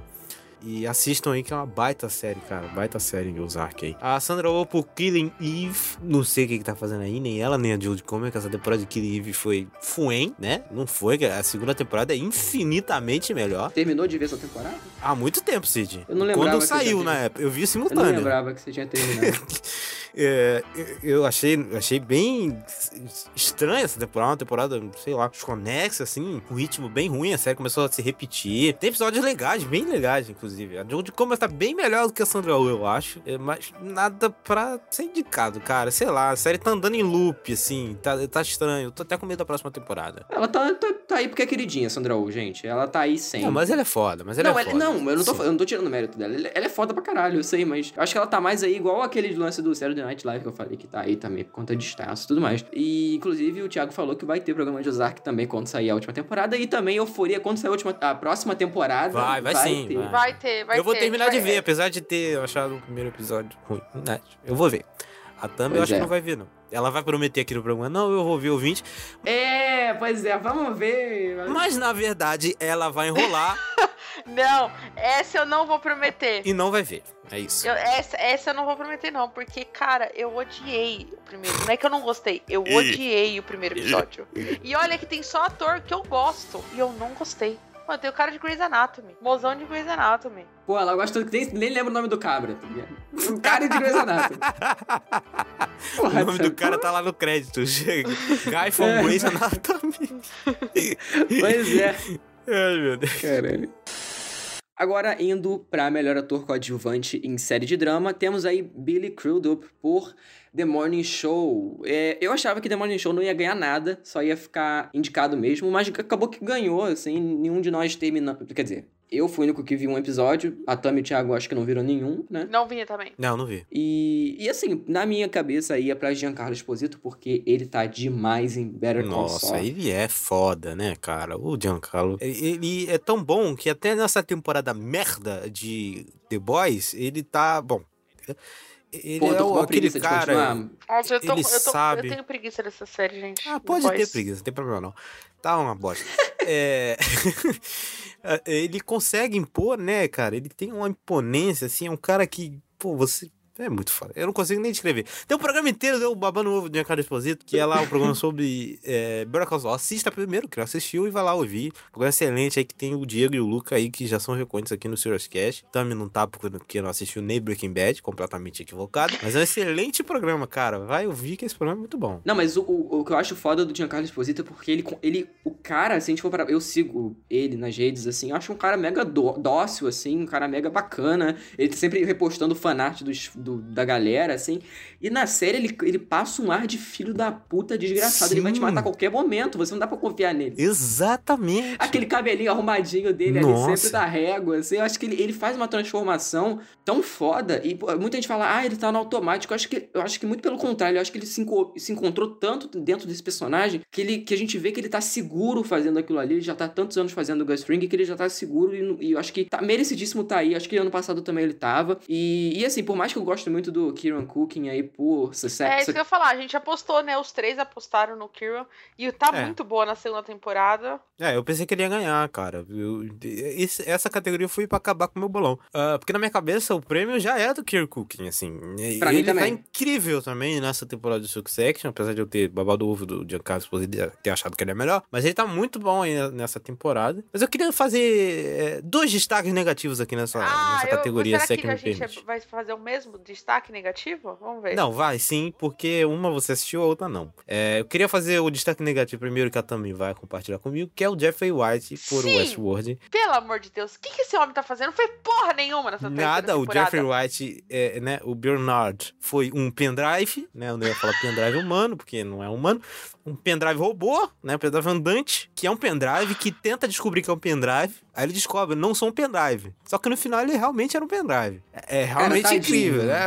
E assistam aí que é uma baita série, cara. Baita série de Ozark aí. A Sandra Oh por Killing Eve. Não sei o que, que tá fazendo aí, nem ela, nem a Jude Comer, que essa temporada de Killing Eve foi fuem, né? Não foi, a segunda temporada é infinitamente melhor. Terminou de ver essa temporada? Há muito tempo, Cid. Eu não lembrava Quando saiu na época. Eu vi Eu não simultâneo. lembrava que você tinha terminado. É, eu achei, achei bem estranha essa temporada, uma temporada, sei lá, desconexa, assim, com um ritmo bem ruim, a série começou a se repetir. Tem episódios legais, bem legais, inclusive. A Jodie Comer tá bem melhor do que a Sandra Oh, eu acho, é, mas nada pra ser indicado, cara. Sei lá, a série tá andando em loop, assim, tá, tá estranho. Eu tô até com medo da próxima temporada. ela tá, tá, tá aí porque é queridinha, Sandra Oh, gente. Ela tá aí sempre. Não, mas ela é foda, mas ela não, é ela- foda. não, eu não, tô, eu não tô tirando o mérito dela. Ela, ela é foda pra caralho, eu sei, mas eu acho que ela tá mais aí igual aquele lance do Saturday Night Live que eu falei que tá aí também por conta de status e tudo mais. E, inclusive, o Thiago falou que vai ter programa de Ozark também quando sair a última temporada e também Euforia quando sair a, última, a próxima temporada. Vai, vai sim, ter. vai. Vai ter, vai eu vou ter. terminar de vai- ver, apesar de ter achado o primeiro episódio ruim. Né? Eu vou ver. A Thumb eu Pois acho é. que não vai ver, não. Ela vai prometer aqui no programa, não, eu vou ver o 20. É, pois é, vamos ver. Mas na verdade, ela vai enrolar Não, essa eu não vou prometer. e não vai ver. É isso. Eu- essa, essa eu não vou prometer, não, porque, cara, eu odiei o primeiro. Não é que eu não gostei, eu odiei o primeiro episódio. E olha que tem só ator que eu gosto e eu não gostei. Mano, tem o cara de Grey's Anatomy, mozão de Grey's Anatomy. Pô, ela gosta que nem, nem lembra o nome do cabra, tá? O cara de Grey's Anatomy. o nome do cara tá lá no crédito. Guy from É. Grey's Anatomy. Pois é. Ai, meu Deus. Caralho. Agora, indo pra melhor ator coadjuvante em série de drama, temos aí Billy Crudup por The Morning Show. É, eu achava que The Morning Show não ia ganhar nada, só ia ficar indicado mesmo, mas acabou que ganhou, assim, nenhum de nós terminou. Quer dizer, eu fui o único que vi um episódio, a Tami e o Thiago acho que não viram nenhum, né? Não vinha também. Não, não vi. E, e assim, na minha cabeça ia pra Giancarlo Esposito, porque ele tá demais em Better Call Nossa, Saul. ele é foda, né, cara? O Giancarlo. Ele é tão bom que até nessa temporada merda de The Boys, ele tá. Bom. Ele Pô, é o, aquele cara. Nossa, eu, tô, Ele eu, tô, sabe. eu tenho preguiça dessa série, gente. Ah, pode Depois. ter preguiça, não tem problema não. Tá uma bosta. é... ele consegue impor, né, cara? Ele tem uma imponência, assim, é um cara que, pô, você. É muito foda. Eu não consigo nem descrever. Tem um programa inteiro do Babando Ovo de Giancarlo Esposito, que é lá um programa sobre é, Better. Assista primeiro, que assistiu, e vai lá ouvir. Programa excelente aí que tem o Diego e o Luca aí, que já são recorrentes aqui no Serious Cast. Também não tá porque não assistiu nem Breaking Bad, completamente equivocado. Mas é um excelente programa, cara. Vai ouvir que esse programa é muito bom. Não, mas o, o, o que eu acho foda do Giancarlo Esposito é porque ele, ele. O cara, se a gente for para. Eu sigo ele nas redes, assim, eu acho um cara mega dó- dócil, assim, um cara mega bacana. Ele tá sempre repostando fanart dos, do, da galera, assim. E na série ele, ele passa um ar de filho da puta desgraçado. Ele vai te Sim. matar a qualquer momento, você não dá pra confiar nele. Exatamente. Aquele cabelinho arrumadinho dele Nossa. ali, sempre da régua, assim, eu acho que ele, ele faz uma transformação tão foda, e muita gente fala, ah, ele tá no automático, eu acho que, eu acho que muito pelo contrário, eu acho que ele se, enco- se encontrou tanto dentro desse personagem, que, ele, que a gente vê que ele tá seguro fazendo aquilo ali, ele já tá tantos anos fazendo o Gus Fring, que ele já tá seguro, e, e eu acho que tá merecidíssimo tá aí, acho que ano passado também ele tava, e, e assim, por mais que eu gosto muito do Kieran Cooking aí por sucesso. É isso que eu ia falar. A gente apostou, né? Os três apostaram no Kieran. E tá É. muito boa na segunda temporada. É, eu pensei que ele ia ganhar, cara. Eu- esse- essa categoria foi pra acabar com o meu bolão. Ah, porque na minha cabeça o prêmio já é do Kirk Cooking, assim. Pra mim ele tá também. incrível também nessa temporada de Succession, apesar de eu ter babado o ovo do Giancarlo Esposito e ter achado que ele é melhor. Mas ele tá muito bom aí nessa temporada. Mas eu queria fazer é, dois destaques negativos aqui nessa, Ah, nessa eu, categoria será que a gente vai fazer o mesmo destaque negativo? Vamos ver. Não, vai sim, porque uma você assistiu, a outra não. É, eu queria fazer o destaque negativo primeiro, que a Tami vai compartilhar comigo, que é o Jeffrey White por Sim. Westworld. Pelo amor de Deus, o que, que esse homem tá fazendo? Não foi porra nenhuma nessa Nada, o. Jeffrey White, é, né, o Bernard foi um pendrive, né, eu não ia falar pendrive humano, porque não é humano, um pendrive robô, né, um pendrive andante, que é um pendrive que tenta descobrir que é um pendrive, aí ele descobre, não sou um pendrive. Só que no final ele realmente era um pendrive. É, é realmente tadinho. incrível, né?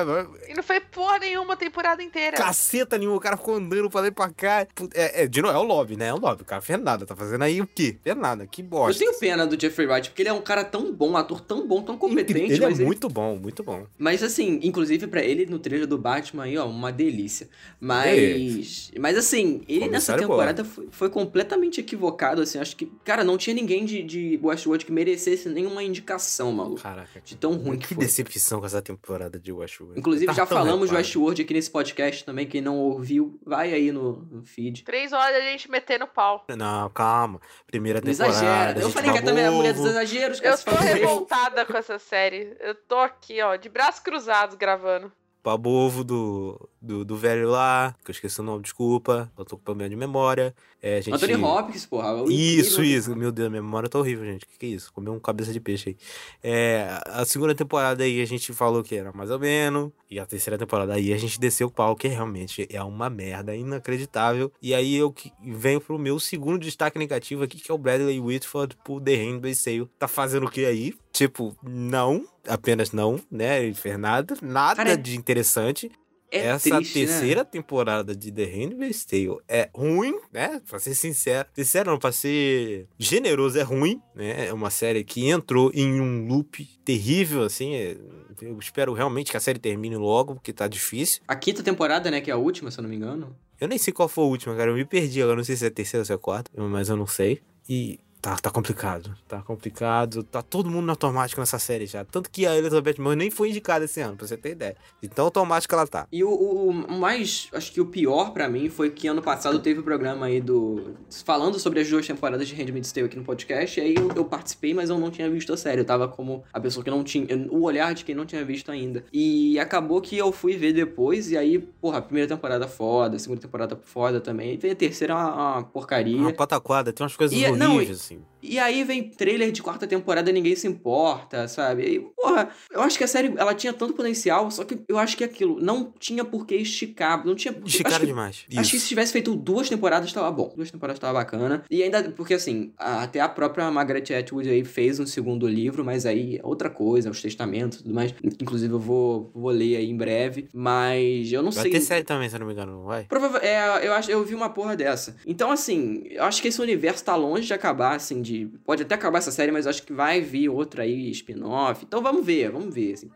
E não foi porra nenhuma a temporada inteira. Caceta nenhuma, o cara ficou andando pra lá e pra cá. É, é, de novo, é o lobby, né? É o lobby. O cara fez nada, tá fazendo aí o quê? Fez nada, que Eu bosta. tenho pena do Jeffrey Wright, porque ele é um cara tão bom, um ator tão bom, tão competente. Ele é muito bom, muito bom. Mas assim, inclusive pra ele no trailer do Batman aí, ó, uma delícia. É. Mas. Mas assim, ele nessa Comissário temporada foi, foi completamente equivocado, assim. Acho que, cara, não tinha ninguém de, de Westworld que merecesse nenhuma indicação, maluco. Caraca, De tão ruim que que foi. decepção com essa temporada de Westworld. Inclusive, Tá já falamos de. Westworld aqui nesse podcast também. Quem não ouviu, vai aí no, no feed. Três horas a gente metendo pau. Não, calma. Primeira temporada. exagera. Eu falei que é também a mulher dos exageros. Eu tô revoltada com essa série. Eu tô aqui, ó, de braços cruzados gravando. Babou ovo do, do, do velho lá, que eu esqueci o nome, desculpa. Eu tô com problema de memória. É, a gente... Anthony Hopkins, porra. Isso, isso. Meu Deus, minha memória tá horrível, gente. O que, que é isso? Comeu um cabeça de peixe aí. É, a segunda temporada aí a gente falou que era mais ou menos. E a terceira temporada aí a gente desceu o pau, que realmente é uma merda inacreditável. E aí eu que- venho pro meu segundo destaque negativo aqui, que é o Bradley Whitford por The Handmaid's Tale. Tá fazendo o que aí? Tipo, não. Apenas não, né? Ele fez nada. Nada Cara, de interessante. É Essa triste, né? terceira temporada de The Handmaid's Tale é ruim, né? Pra ser sincero. Sincero não, pra ser generoso, é ruim, né? É uma série que entrou em um loop terrível, assim. é- Eu espero realmente que a série termine logo, porque tá difícil. A quinta temporada, né, que é a última, se eu não me engano. Eu nem sei qual foi a última, cara. Eu me perdi agora. Não sei se é a terceira ou se é a quarta, mas eu não sei. E tá, tá complicado. Tá complicado. Tá todo mundo no automático nessa série já. Tanto que a Elizabeth Moss nem foi indicada esse ano, pra você ter ideia. De tão automático ela tá. E o, o- mais, acho que o pior pra mim foi que ano passado teve o programa aí do. falando sobre as duas temporadas de Handmaid's Tale aqui no podcast. E aí eu, eu participei, mas eu não tinha visto a série. Eu tava como a pessoa que não tinha. o olhar de quem não tinha visto ainda. E acabou que eu fui ver depois. E aí, porra, a primeira temporada foda, a segunda temporada foda também. E a terceira uma, uma porcaria. Uma pataquada, tem umas coisas E- não, horríveis, assim. E aí vem trailer de quarta temporada ninguém se importa, sabe? E, porra, eu acho que a série ela tinha tanto potencial, só que eu acho que aquilo não tinha por que esticar, não tinha acho Esticaram que- demais. Acho que se tivesse feito duas temporadas tava bom. Duas temporadas tava bacana. E ainda, porque assim, até a própria Margaret Atwood aí fez um segundo livro, mas aí é outra coisa, os testamentos e tudo mais. Inclusive eu vou, vou ler aí em breve. Mas eu não Vai sei. ter série também, se eu não me engano, não vai? Prova é, eu acho, eu vi uma porra dessa. Então, assim, eu acho que esse universo tá longe de acabar, assim, de. Pode até acabar essa série, mas eu acho que vai vir outra aí, spin-off. Então vamos ver, vamos ver. Assim.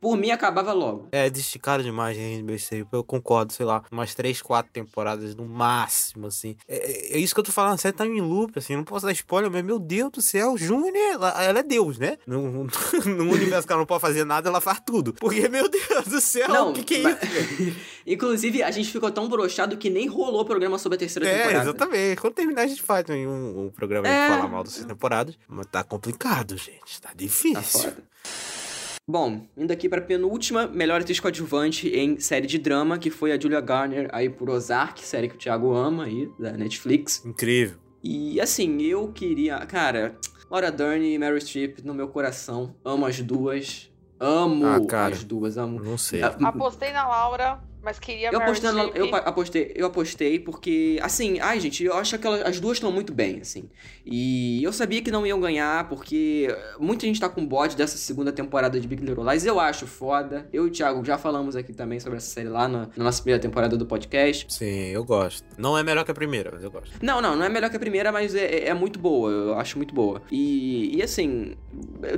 Por mim, acabava logo. É, esticaram demais, gente, BC. Eu concordo, sei lá, umas 3, 4 temporadas no máximo, assim. É, é isso que eu tô falando, a série tá em loop, assim, não posso dar spoiler, mas meu Deus do céu, Júnior, ela, ela é Deus, né? No, no universo que ela não pode fazer nada, ela faz tudo. Porque, meu Deus do céu, Não, o que que é mas- isso? Inclusive, a gente ficou tão broxado que nem rolou programa sobre a terceira É, temporada. exatamente. Quando terminar, a gente faz um, um programa É. mal dessas temporadas. Mas tá complicado, gente. Tá difícil. Tá foda. Bom, indo aqui pra penúltima melhor atriz coadjuvante em série de drama, que foi a Julia Garner aí por Ozark, série que o Thiago ama aí, da Netflix. Incrível. E assim, eu queria. Cara, Laura Dern e Meryl Streep no meu coração. Amo as duas. Amo Ah, cara. as duas, amo. Não sei. Ah, Apostei na Laura, mas queria Eu apostei, na- eu apostei, eu apostei porque, assim, ai gente, eu acho que elas- as duas estão muito bem, assim. E eu sabia que não iam ganhar porque muita gente tá com bode dessa segunda temporada de Big Little Lies. Eu acho foda. Eu e o Thiago já falamos aqui também sobre essa série lá na, na nossa primeira temporada do podcast. Sim, eu gosto. Não é melhor que a primeira, mas eu gosto. Não, não, não é melhor que a primeira, mas é, é- é muito boa, eu acho muito boa. E, e assim,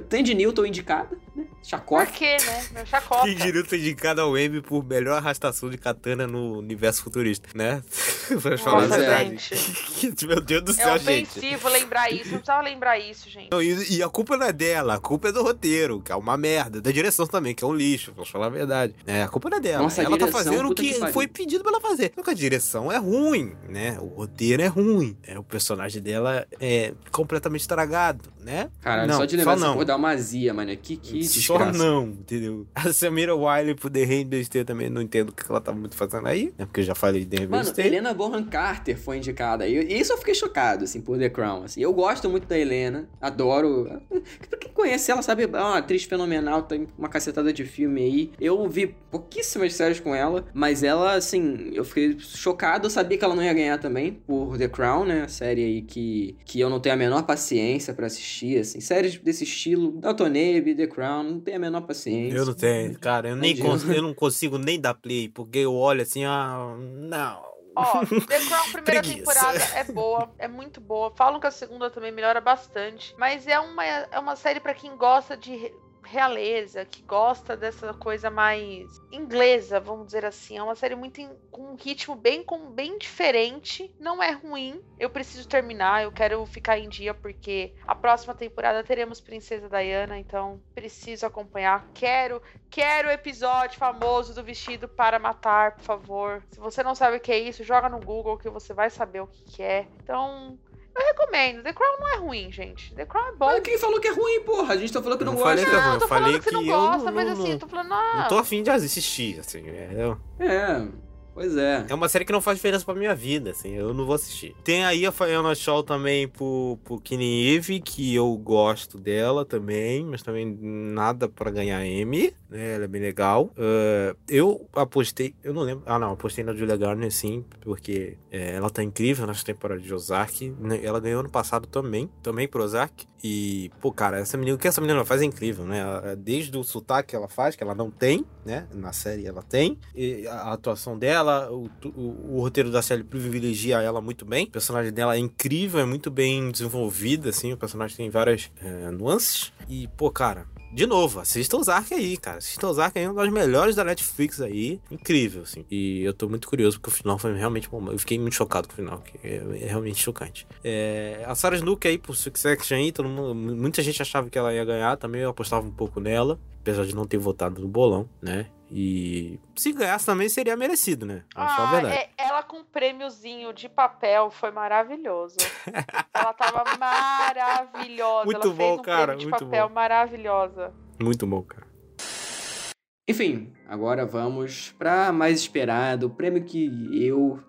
Tandy Newton indicada, né? Chacota. Por quê, né? Chacota. Quem diria ter indicado ao M por melhor arrastação de katana no universo futurista, né? Pra falar a Nossa, verdade. gente. Meu Deus do É céu, gente. ofensivo lembrar isso. Não precisava lembrar isso, gente. Não, e, e a culpa não é dela, a culpa é do roteiro, que é uma merda. Da direção também, que é um lixo, vou falar a verdade. É, a culpa não é dela. Nossa, ela tá direção, fazendo o que, que foi pedido pra ela fazer. Só que a direção é ruim, né? O roteiro é ruim. É, o personagem dela é completamente estragado, né? Caralho, não, só de lembrar essa não. porra dá uma azia, mano. Que, que Só desgraça. não, entendeu? A Samira Wiley pro The Handmaid's Tale também não entendo o que ela tá muito fazendo aí, né? Porque eu já falei de The Handmaid's Mano. Helena Bonham Carter foi indicada. E isso eu fiquei chocado, assim, por The Crown. Assim. Eu gosto muito da Helena, adoro. Pra quem conhece ela, sabe, é uma atriz fenomenal, tem uma cacetada de filme aí. Eu vi pouquíssimas séries com ela, mas ela, assim, eu fiquei chocado. Eu sabia que ela não ia ganhar também por The Crown, né? A série aí que, que eu não tenho a menor paciência pra assistir, assim. Séries desse estilo, Dalton Neve, The Crown, tenho a menor paciência. Eu não tenho, cara, eu nem cons- eu não consigo nem dar play, porque eu olho assim, ah, não. Ó, The Crown, primeira Preguiça. temporada é boa, é muito boa. Falam que a segunda também melhora bastante. Mas é uma, é uma série pra quem gosta de realeza, que gosta dessa coisa mais inglesa, vamos dizer assim. É uma série muito em- com um ritmo bem, com, bem diferente. Não é ruim. Eu preciso terminar, eu quero ficar em dia, porque a próxima temporada teremos Princesa Diana, então preciso acompanhar. Quero, quero o episódio famoso do vestido para matar, por favor. Se você não sabe o que é isso, joga no Google que você vai saber o que é. Então, eu recomendo. The Crown não é ruim, gente. The Crown é bom. Mas quem falou que é ruim, porra? A gente tá falando que não, Não gosta. falei que é ruim, eu tô falei falando que que não eu gosta, não- mas não- assim, eu tô falando, ah, Não tô afim de assistir, assim, é, É, pois é. é uma série que não faz diferença pra minha vida, assim, eu não vou assistir. Tem aí a Fiona Shaw também pro, pro Kenny Eve, que eu gosto dela também, mas também nada pra ganhar M, né, ela é bem legal. Ah, eu apostei, eu não lembro, ah não, apostei na Julia Garner sim, porque é, ela tá incrível nessa temporada de Ozark, né, ela ganhou ano passado também, também pro Ozark, e, pô, cara, essa menina, o que essa menina faz é incrível, né, desde o sotaque que ela faz, que ela não tem, né, na série ela tem, e a atuação dela, o, o, o roteiro da série privilegia ela muito bem, o personagem dela é incrível, é muito bem desenvolvido, assim, o personagem tem várias é, nuances, e, pô, cara, de novo, assista Ozark aí, cara. Assista Ozark aí, é dos melhores da Netflix aí. Incrível, assim. E eu tô muito curioso porque o final foi realmente bom. Eu fiquei muito chocado com o final, que é, é realmente chocante. É, a Sarah Snook aí, por Succession aí, todo mundo, muita gente achava que ela ia ganhar também. Eu apostava um pouco nela, apesar de não ter votado no bolão, né? E se ganhasse também seria merecido, né? Ah, verdade. é- ela com um prêmiozinho de papel foi maravilhoso. ela tava maravilhosa. Muito ela bom, fez um cara, prêmio de muito papel bom. maravilhosa. Muito bom, cara. Enfim, agora vamos pra mais esperado, o prêmio que eu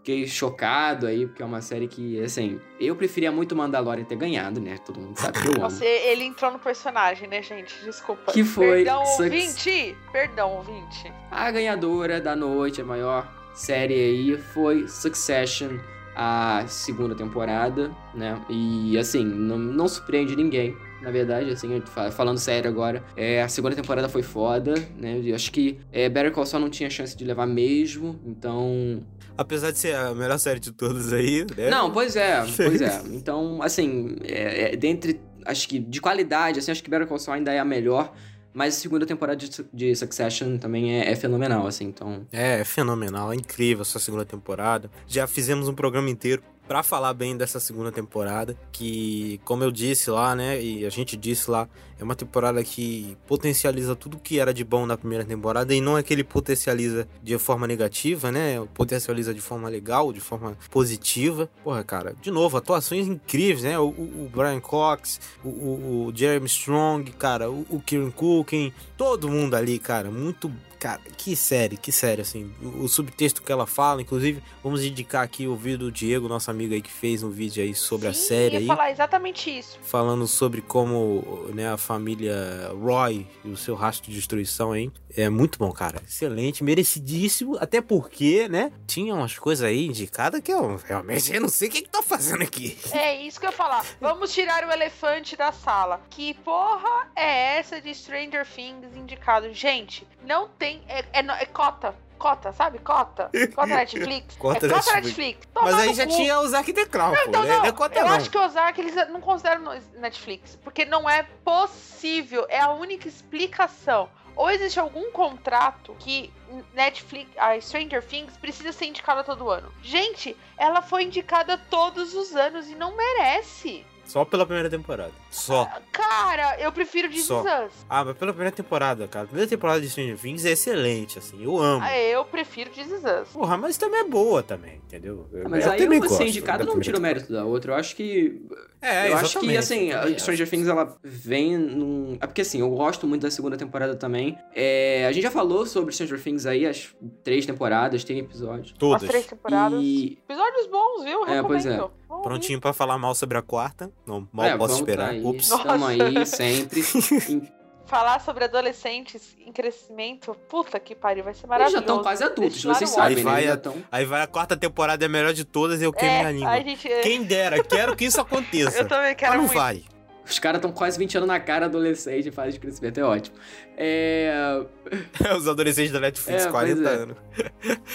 fiquei chocado aí, porque é uma série que, assim, eu preferia muito Mandalorian ter ganhado, né? Todo mundo sabe que eu amo. Nossa, ele entrou no personagem, né, gente? Desculpa. Que foi Perdão, Suc- ouvinte! Perdão, ouvinte. A ganhadora da noite, a maior série aí, foi Succession, a segunda temporada, né? E assim, não, não surpreende ninguém. Na verdade, assim, fa- falando sério agora, é, a segunda temporada foi foda, né? Eu acho que é, Better Call Saul não tinha chance de levar mesmo, então... Apesar de ser a melhor série de todas aí, né? Não, pois é, pois é. Então, assim, é, é, dentre, acho que de qualidade, assim, acho que Better Call Saul ainda é a melhor, mas a segunda temporada de, de Succession também é, é fenomenal, assim, então... É, é fenomenal, é incrível essa segunda temporada. Já fizemos um programa inteiro pra falar bem dessa segunda temporada, que, como eu disse lá, né, e a gente disse lá, é uma temporada que potencializa tudo que era de bom na primeira temporada e não é que ele potencializa de forma negativa, né? Potencializa de forma legal, de forma positiva. Porra, cara, de novo, atuações incríveis, né? O, o- o Brian Cox, o, o- o Jeremy Strong, cara, o, o Kieran Culkin, todo mundo ali, cara, muito. Cara, que série, que série, assim. O, o subtexto que ela fala, inclusive, vamos indicar aqui o vídeo do Diego, nosso amigo aí que fez um vídeo aí sobre a Sim, série ia aí falar exatamente isso. falando sobre como né, a família Roy e o seu rastro de destruição aí. É muito bom, cara. Excelente, merecidíssimo. Até porque, né, tinha umas coisas aí indicadas que eu realmente eu não sei o que, que tá fazendo aqui. É isso que eu ia falar. Vamos tirar o elefante da sala. Que porra é essa de Stranger Things indicado? Gente, não tem. É, é no- é cota. cota, sabe? Cota. Cota Netflix. Cota é cota Netflix. Netflix. Mas aí já cu. tinha o Zack The Crown, pô. Então, não, Não é cota eu não. acho que o Ozark eles não consideram Netflix, porque não é possível, é a única explicação. Ou existe algum contrato que Netflix, a Stranger Things precisa ser indicada todo ano. Gente, ela foi indicada todos os anos e não merece. Só pela primeira temporada. Só. Cara, eu prefiro This Só. Is Us. Ah, mas pela primeira temporada, cara. A primeira temporada de Stranger Things é excelente, assim. Eu amo. Ah, Eu prefiro This Is Us. Porra, mas também é boa também, entendeu? Eu- Mas eu aí também indicada da não tira o mérito da outra. Eu acho que. É, eu acho que, assim, a Stranger Things, ela vem num... É porque, assim, eu gosto muito da segunda temporada também. É, A gente já falou sobre Stranger Things aí, as três temporadas, tem episódios. Todas. As três temporadas. E... Episódios bons, viu? É, pois é. Vamos Prontinho pra falar mal sobre a quarta. Não, mal É, posso esperar. tá aí. Ups. Tamo aí sempre. Falar sobre adolescentes em crescimento, puta que pariu, vai ser Eles maravilhoso. já estão quase adultos, vocês sabem, Aí né? vai Eles a- tão... Aí vai a quarta temporada, é a melhor de todas e eu queimo É, minha língua. a gente- Quem dera, quero que isso aconteça. Eu também quero Mas não muito. vai. Os caras estão quase 20 anos na cara adolescente em fase de crescimento, é ótimo. É... Os adolescentes da Netflix, É, 40 pois é. anos.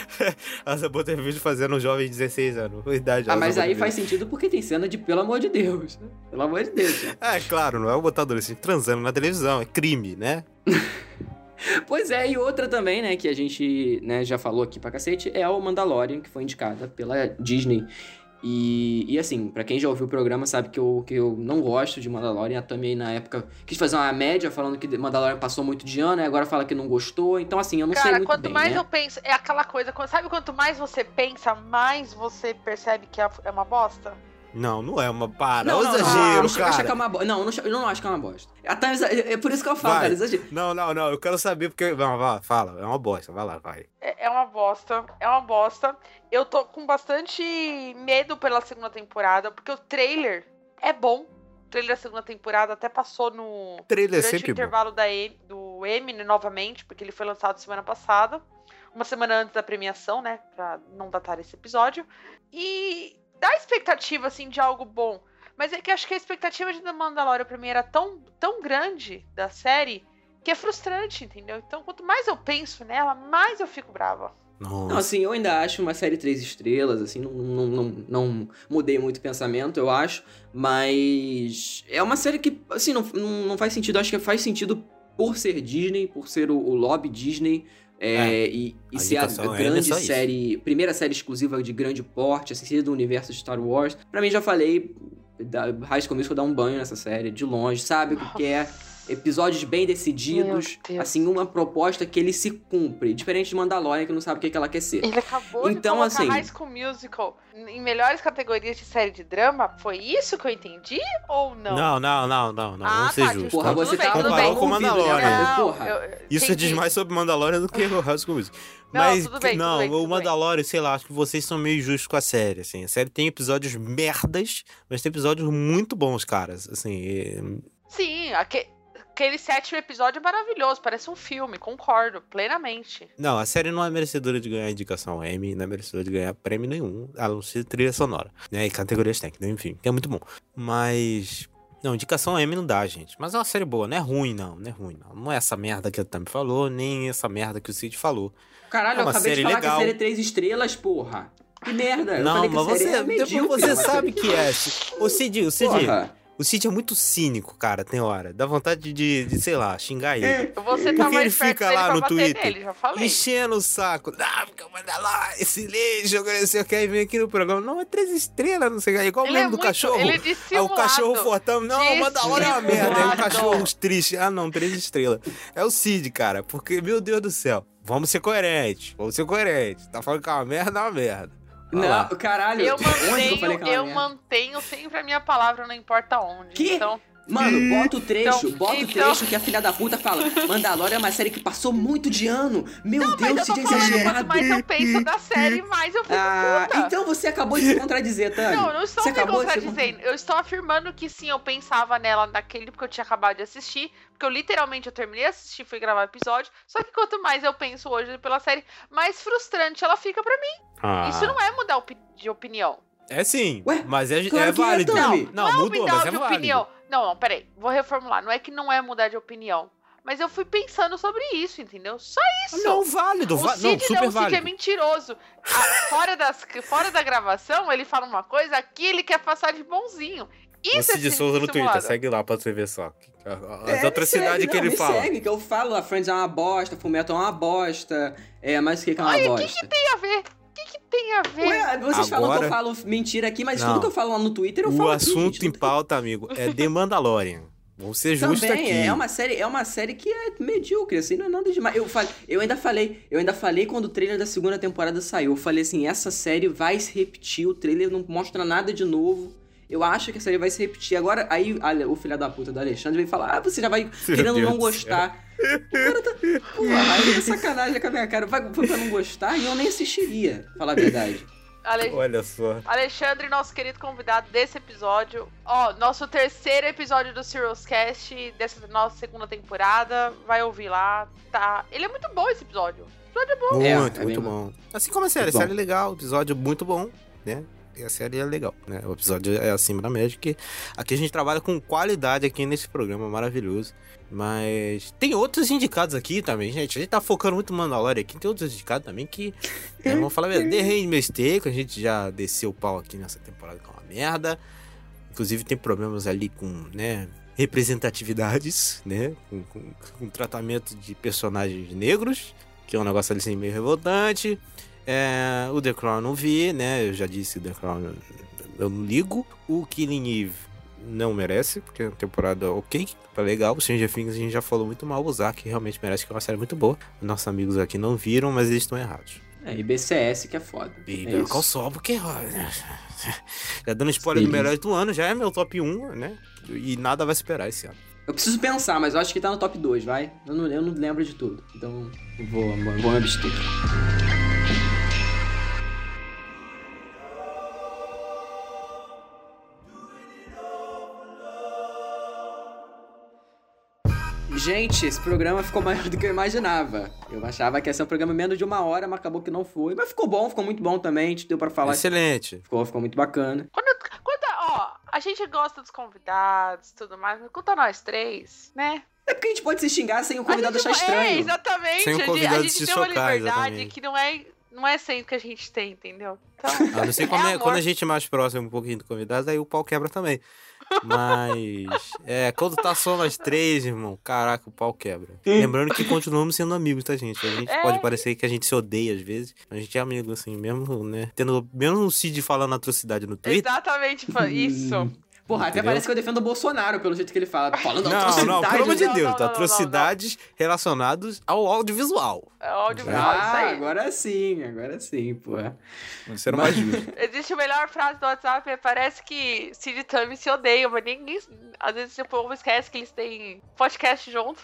Asa vídeo fazendo um jovem de 16 anos. Idade, Ah, mas aí faz sentido porque tem cena de pelo amor de Deus. Pelo amor de Deus. É, claro, não é botar adolescente transando na televisão, é crime, né? Pois é, e outra também, né, que a gente né, já falou aqui pra cacete, é o Mandalorian, que foi indicada pela Disney. E, e assim, pra quem já ouviu o programa sabe que eu, que eu não gosto de Mandalorian. Também na época quis fazer uma média falando que Mandalorian passou muito de ano, e agora fala que não gostou. Então, assim, eu não sei Cara, muito quanto bem, mais né? eu penso, é aquela coisa, sabe quanto mais você pensa, mais você percebe que é é uma bosta? Não, não é uma para. Não, Não, não, não, exagero, não cara. acho que é uma bosta. Não, eu não, eu não acho que é uma bosta. Até exa- é por isso que eu falo, Vai. cara, exagero. Não, não, não, eu quero saber porque. Não, vai, fala, é uma bosta, vai lá, vai. É, é uma bosta, é uma bosta. Eu tô com bastante medo pela segunda temporada, porque o trailer é bom. O trailer da segunda temporada até passou no. Trailer é durante sempre o bom. intervalo da E- do Emmy né, novamente, porque ele foi lançado semana passada. Uma semana antes da premiação, né? Pra não datar esse episódio. E dá expectativa, assim, de algo bom. Mas é que acho que a expectativa de The Mandalorian pra mim era tão, tão grande da série que é frustrante, entendeu? Então, quanto mais eu penso nela, mais eu fico brava. Não, assim, eu ainda acho uma série três estrelas, assim, não, não, não, não mudei muito o pensamento, eu acho, mas é uma série que, assim, não, não, não faz sentido, acho que faz sentido por ser Disney, por ser o, o lobby Disney, é, É, e, e a ser a, é grande isso. série, primeira série exclusiva de grande porte, assim, ser do universo de Star Wars. Pra mim, já falei, da High School Musical dá um banho nessa série, de longe, sabe o que quer, episódios bem decididos, assim, uma proposta que ele se cumpre, diferente de Mandalorian, que não sabe o que, que ela quer ser. Ele acabou Então, de colocar assim- High School Musical em melhores categorias de série de drama. Foi isso que eu entendi ou não? Não, não, não, não, não. Ah, vamos ser tá, justos. Porra, você bem, tá comparou com o Mandalorian. Não, Não, porra. eu- Isso entendi. diz mais sobre Mandalorian do que o High School Musical. Não, Mas, tudo bem, tudo não, bem, tudo o bem. Mandalorian, sei lá, acho que vocês são meio justos com a série, assim. A série tem episódios merdas, mas tem episódios muito bons, caras. Assim, é- Sim, aque- aquele sétimo episódio é maravilhoso, parece um filme, concordo plenamente. Não, a série não é merecedora de ganhar indicação Emmy, não é merecedora de ganhar prêmio nenhum, a não ser trilha sonora, né? E categorias técnicas, enfim, é muito bom. Mas. Não, indicação Emmy não dá, gente. Mas é uma série boa, não é ruim, não, não é ruim, não. Não é essa merda que o Tam falou, nem essa merda que o Cid falou. Caralho, É eu acabei de falar legal. que a série é três estrelas, porra. Que merda. eu não, a mas série você, é medíocre, você mas sabe que é. O Cid, o Cid, Porra. O Cid é muito cínico, cara, tem hora. Dá vontade de, de sei lá, xingar ele. Você tá Porque ele fica lá no Twitter, nele, já falei. enchendo o saco. Ah, porque eu mando lá, esse lixo, não sei o que, aí vem aqui no programa. Não, é três estrelas, não sei o que. É igual o Ele é do muito- cachorro. ele é Aí o cachorro fortão, não, manda hora é uma merda. Aí o cachorro triste. Ah, não, três estrelas. É o Cid, cara, porque, meu Deus do céu. Vamos ser coerentes, vamos ser coerentes. Tá falando que é uma merda, é uma merda. Não, caralho. Eu onde que eu falei mantenho, eu merda? mantenho sempre a minha palavra, não importa onde. Que? Então, Mano, bota o trecho, Então- bota o então- trecho que a filha da puta fala. Mandalorian é uma série que passou muito de ano. Meu mas Deus, eu tô falando, quanto mais eu penso da série, mais eu fico Ah, puta. então você acabou de se contradizer, Tânia. Não, eu não estou você me de se contradizendo. Eu estou afirmando que sim, eu pensava nela naquele porque eu tinha acabado de assistir. Porque eu literalmente eu terminei de assistir, fui gravar o episódio. Só que quanto mais eu penso hoje pela série, mais frustrante ela fica pra mim. Ah. Isso não é mudar opi- de opinião. É sim, Ué, mas é, claro é que é, válido. Tami. não, é mudou, mudar mas é de válido. opinião. Não, não, peraí. Vou reformular. Não é que não é mudar de opinião. Mas eu fui pensando sobre isso, entendeu? Só isso. Não, válido, O va- Cid não, não, super o Cid é válido. mentiroso. Ah, fora, das, fora da gravação, ele fala uma coisa, aqui ele quer passar de bonzinho. Isso O é Cid Cid Souza no Twitter, segue lá pra você ver só. As É, atrocidades segue, que não, ele me fala. Segue, que eu falo, a Friends é uma bosta, Fullmetal é uma bosta. É, mas o que que é uma Ai, o bosta? que, que tem a ver? O tem a ver? Ué, vocês falam que Agora- eu falo mentira aqui, mas Não. tudo que eu falo lá no Twitter eu O falo aqui, assunto gente, em pauta, amigo, é The Mandalorian. Vamos ser justos aqui. é uma série, é uma série que é medíocre, assim, não é nada demais. Eu, falei, eu ainda falei, eu ainda falei quando o trailer da segunda temporada saiu, eu falei assim, essa série vai se repetir, o trailer não mostra nada de novo. Eu acho que a série vai se repetir. Agora, aí a- o filho da puta do Alexandre vem falar: Ah, você já vai querendo Deus não gostar. O cara tá. Porra, aí é sacanagem com a minha cara. Vai, foi pra não gostar e eu nem assistiria, falar a verdade. Ale- Olha só. Alexandre, nosso querido convidado desse episódio. Ó, nosso terceiro episódio do Serious Cast dessa nossa segunda temporada. Vai ouvir lá, tá? Ele é muito bom esse episódio. O episódio é bom. É, Muito, é muito bem bom. Assim como a série, a série é legal, o episódio muito bom, né? E a série é legal, né? O episódio é acima da média, que aqui a gente trabalha com qualidade aqui nesse programa maravilhoso. Mas tem outros indicados aqui também, gente. A gente tá focando muito no Mandalorian aqui. Tem outros indicados também que, né, vamos falar verdade, The Handmaid's Tale, que a gente já desceu o pau aqui nessa temporada com uma merda. Inclusive tem problemas ali com, né, representatividades, né? Com, com, com tratamento de personagens negros, que é um negócio ali assim meio revoltante. É, o The Crown não vi, né? Eu já disse The Crown eu- não ligo. O Killing Eve não merece, porque é uma temporada ok, tá legal. O Stranger Things a gente já falou muito mal. O Zack realmente merece, que é uma série muito boa. Nossos amigos aqui não viram, mas eles estão errados. É, e BCS que é foda. E é. Call Saul, porque... Já dando spoiler do Feliz. melhor do ano, já é meu top 1, né? E nada vai esperar esse ano. Eu preciso pensar, mas eu acho que tá no top 2, vai? Eu não, eu não lembro de tudo. Então, vou, vou me abster. Gente, esse programa ficou maior do que eu imaginava. Eu achava que ia ser um programa menos de uma hora, mas acabou que não foi. Mas ficou bom, ficou muito bom também. A gente deu pra falar. Excelente. Ficou, ficou muito bacana. Quando, quando, ó, a gente gosta dos convidados e tudo mais, mas quanto a nós três, né? É porque a gente pode se xingar sem o convidado achar É, estranho. exatamente. Sem o a gente- convidado a gente se tem uma chocar, liberdade exatamente. que não é, não é sempre que a gente tem, entendeu? Então, A não ser quando, É é- quando a gente é mais próximo um pouquinho do convidado, aí o pau quebra também. Mas, é, quando tá só nós três, irmão, caraca, o pau quebra. Lembrando que continuamos sendo amigos, tá, gente? A gente É. pode parecer que a gente se odeia às vezes, mas a gente é amigo, assim, mesmo, né? Tendo, mesmo o Cid falando atrocidade no Twitter. exatamente, isso. Porra, até Entendeu? parece que eu defendo o Bolsonaro pelo jeito que ele fala. Falando Não, atrocidade. não, pelo amor de Não, Deus, não, não, não, atrocidades relacionadas ao audiovisual. É audiovisual, isso Ah, aí. agora sim, agora sim, porra. Isso era mais justo. Existe a melhor frase do WhatsApp, é, parece que Cid e Tami se odeiam, mas ninguém. Às vezes o povo esquece que eles têm podcast junto.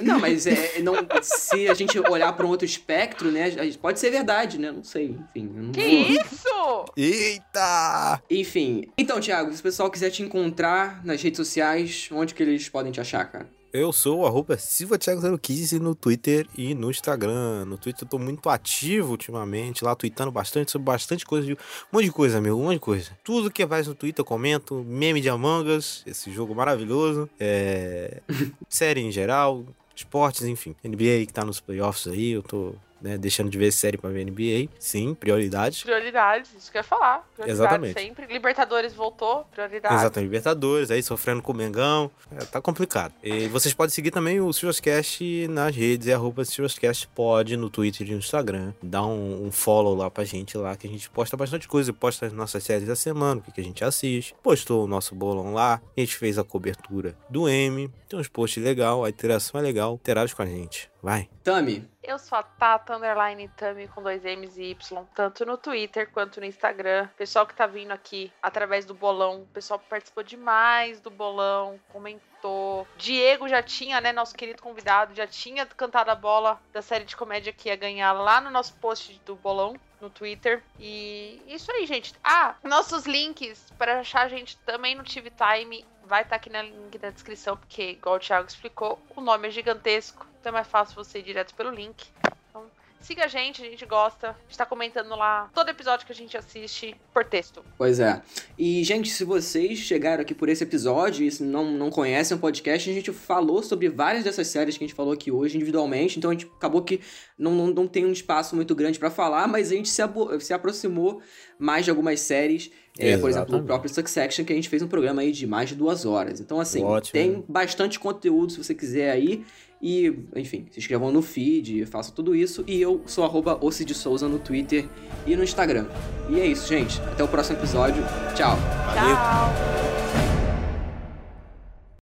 Não, mas é, não, se a gente olhar pra um outro espectro, né? Pode ser verdade, né? Não sei, enfim. não Que vou- isso? Eita! Enfim. Então, Thiago, se o pessoal quiser te encontrar nas redes sociais, onde que eles podem te achar, cara? Eu sou o arroba Silva Thiago 015 no Twitter e no Instagram. No Twitter eu tô muito ativo ultimamente, lá tweetando bastante sobre bastante coisa. Um monte de coisa, amigo, um monte de coisa. Tudo que faz no Twitter eu comento. Meme de Among Us, esse jogo maravilhoso. É... série em geral, esportes, enfim. NBA que tá nos playoffs aí, eu tô né, deixando de ver série pra ver NBA. Sim, prioridades. Prioridades, isso que eu ia falar. Exatamente. sempre. Libertadores voltou, prioridades. Exatamente, Libertadores, aí sofrendo com o Mengão. É, tá complicado. E vocês podem seguir também o Siriuscast nas redes, é arroba Siriuscast pode no Twitter e no Instagram. Dá um, um follow lá pra gente lá, que a gente posta bastante coisa. Posta as nossas séries da semana, o que, que a gente assiste. Postou o nosso bolão lá. A gente fez a cobertura do M. Tem uns posts legal, a interação é legal. Interage com a gente. Vai. Tami, Eu sou a Tata Underline Tami com dois M's e Y, tanto no Twitter quanto no Instagram. Pessoal que tá vindo aqui através do bolão, o pessoal participou demais do bolão, comentou. Diego já tinha, né, nosso querido convidado, já tinha cantado a bola da série de comédia que ia ganhar lá no nosso post do bolão. No Twitter. E isso aí, gente. Ah, nossos links para achar a gente também no TV Time vai estar aqui no link da descrição, porque, igual o Thiago explicou, o nome é gigantesco, então é mais fácil você ir direto pelo link. Então, siga a gente, a gente gosta. A gente tá comentando lá todo episódio que a gente assiste por texto. Pois é. E, gente, se vocês chegaram aqui por esse episódio e se não, não conhecem o podcast, a gente falou sobre várias dessas séries que a gente falou aqui hoje individualmente, então a gente acabou que não, não, não tem um espaço muito grande pra falar, mas a gente se, se aproximou mais de algumas séries. É, por exemplo, o próprio Succession, que a gente fez um programa aí de mais de duas horas. Então, assim, Ótimo. tem bastante conteúdo se você quiser aí. E, enfim, se inscrevam no feed, façam tudo isso. E eu sou arroba Souza no Twitter e no Instagram. E é isso, gente. Até o próximo episódio. Tchau. Valeu. Tchau!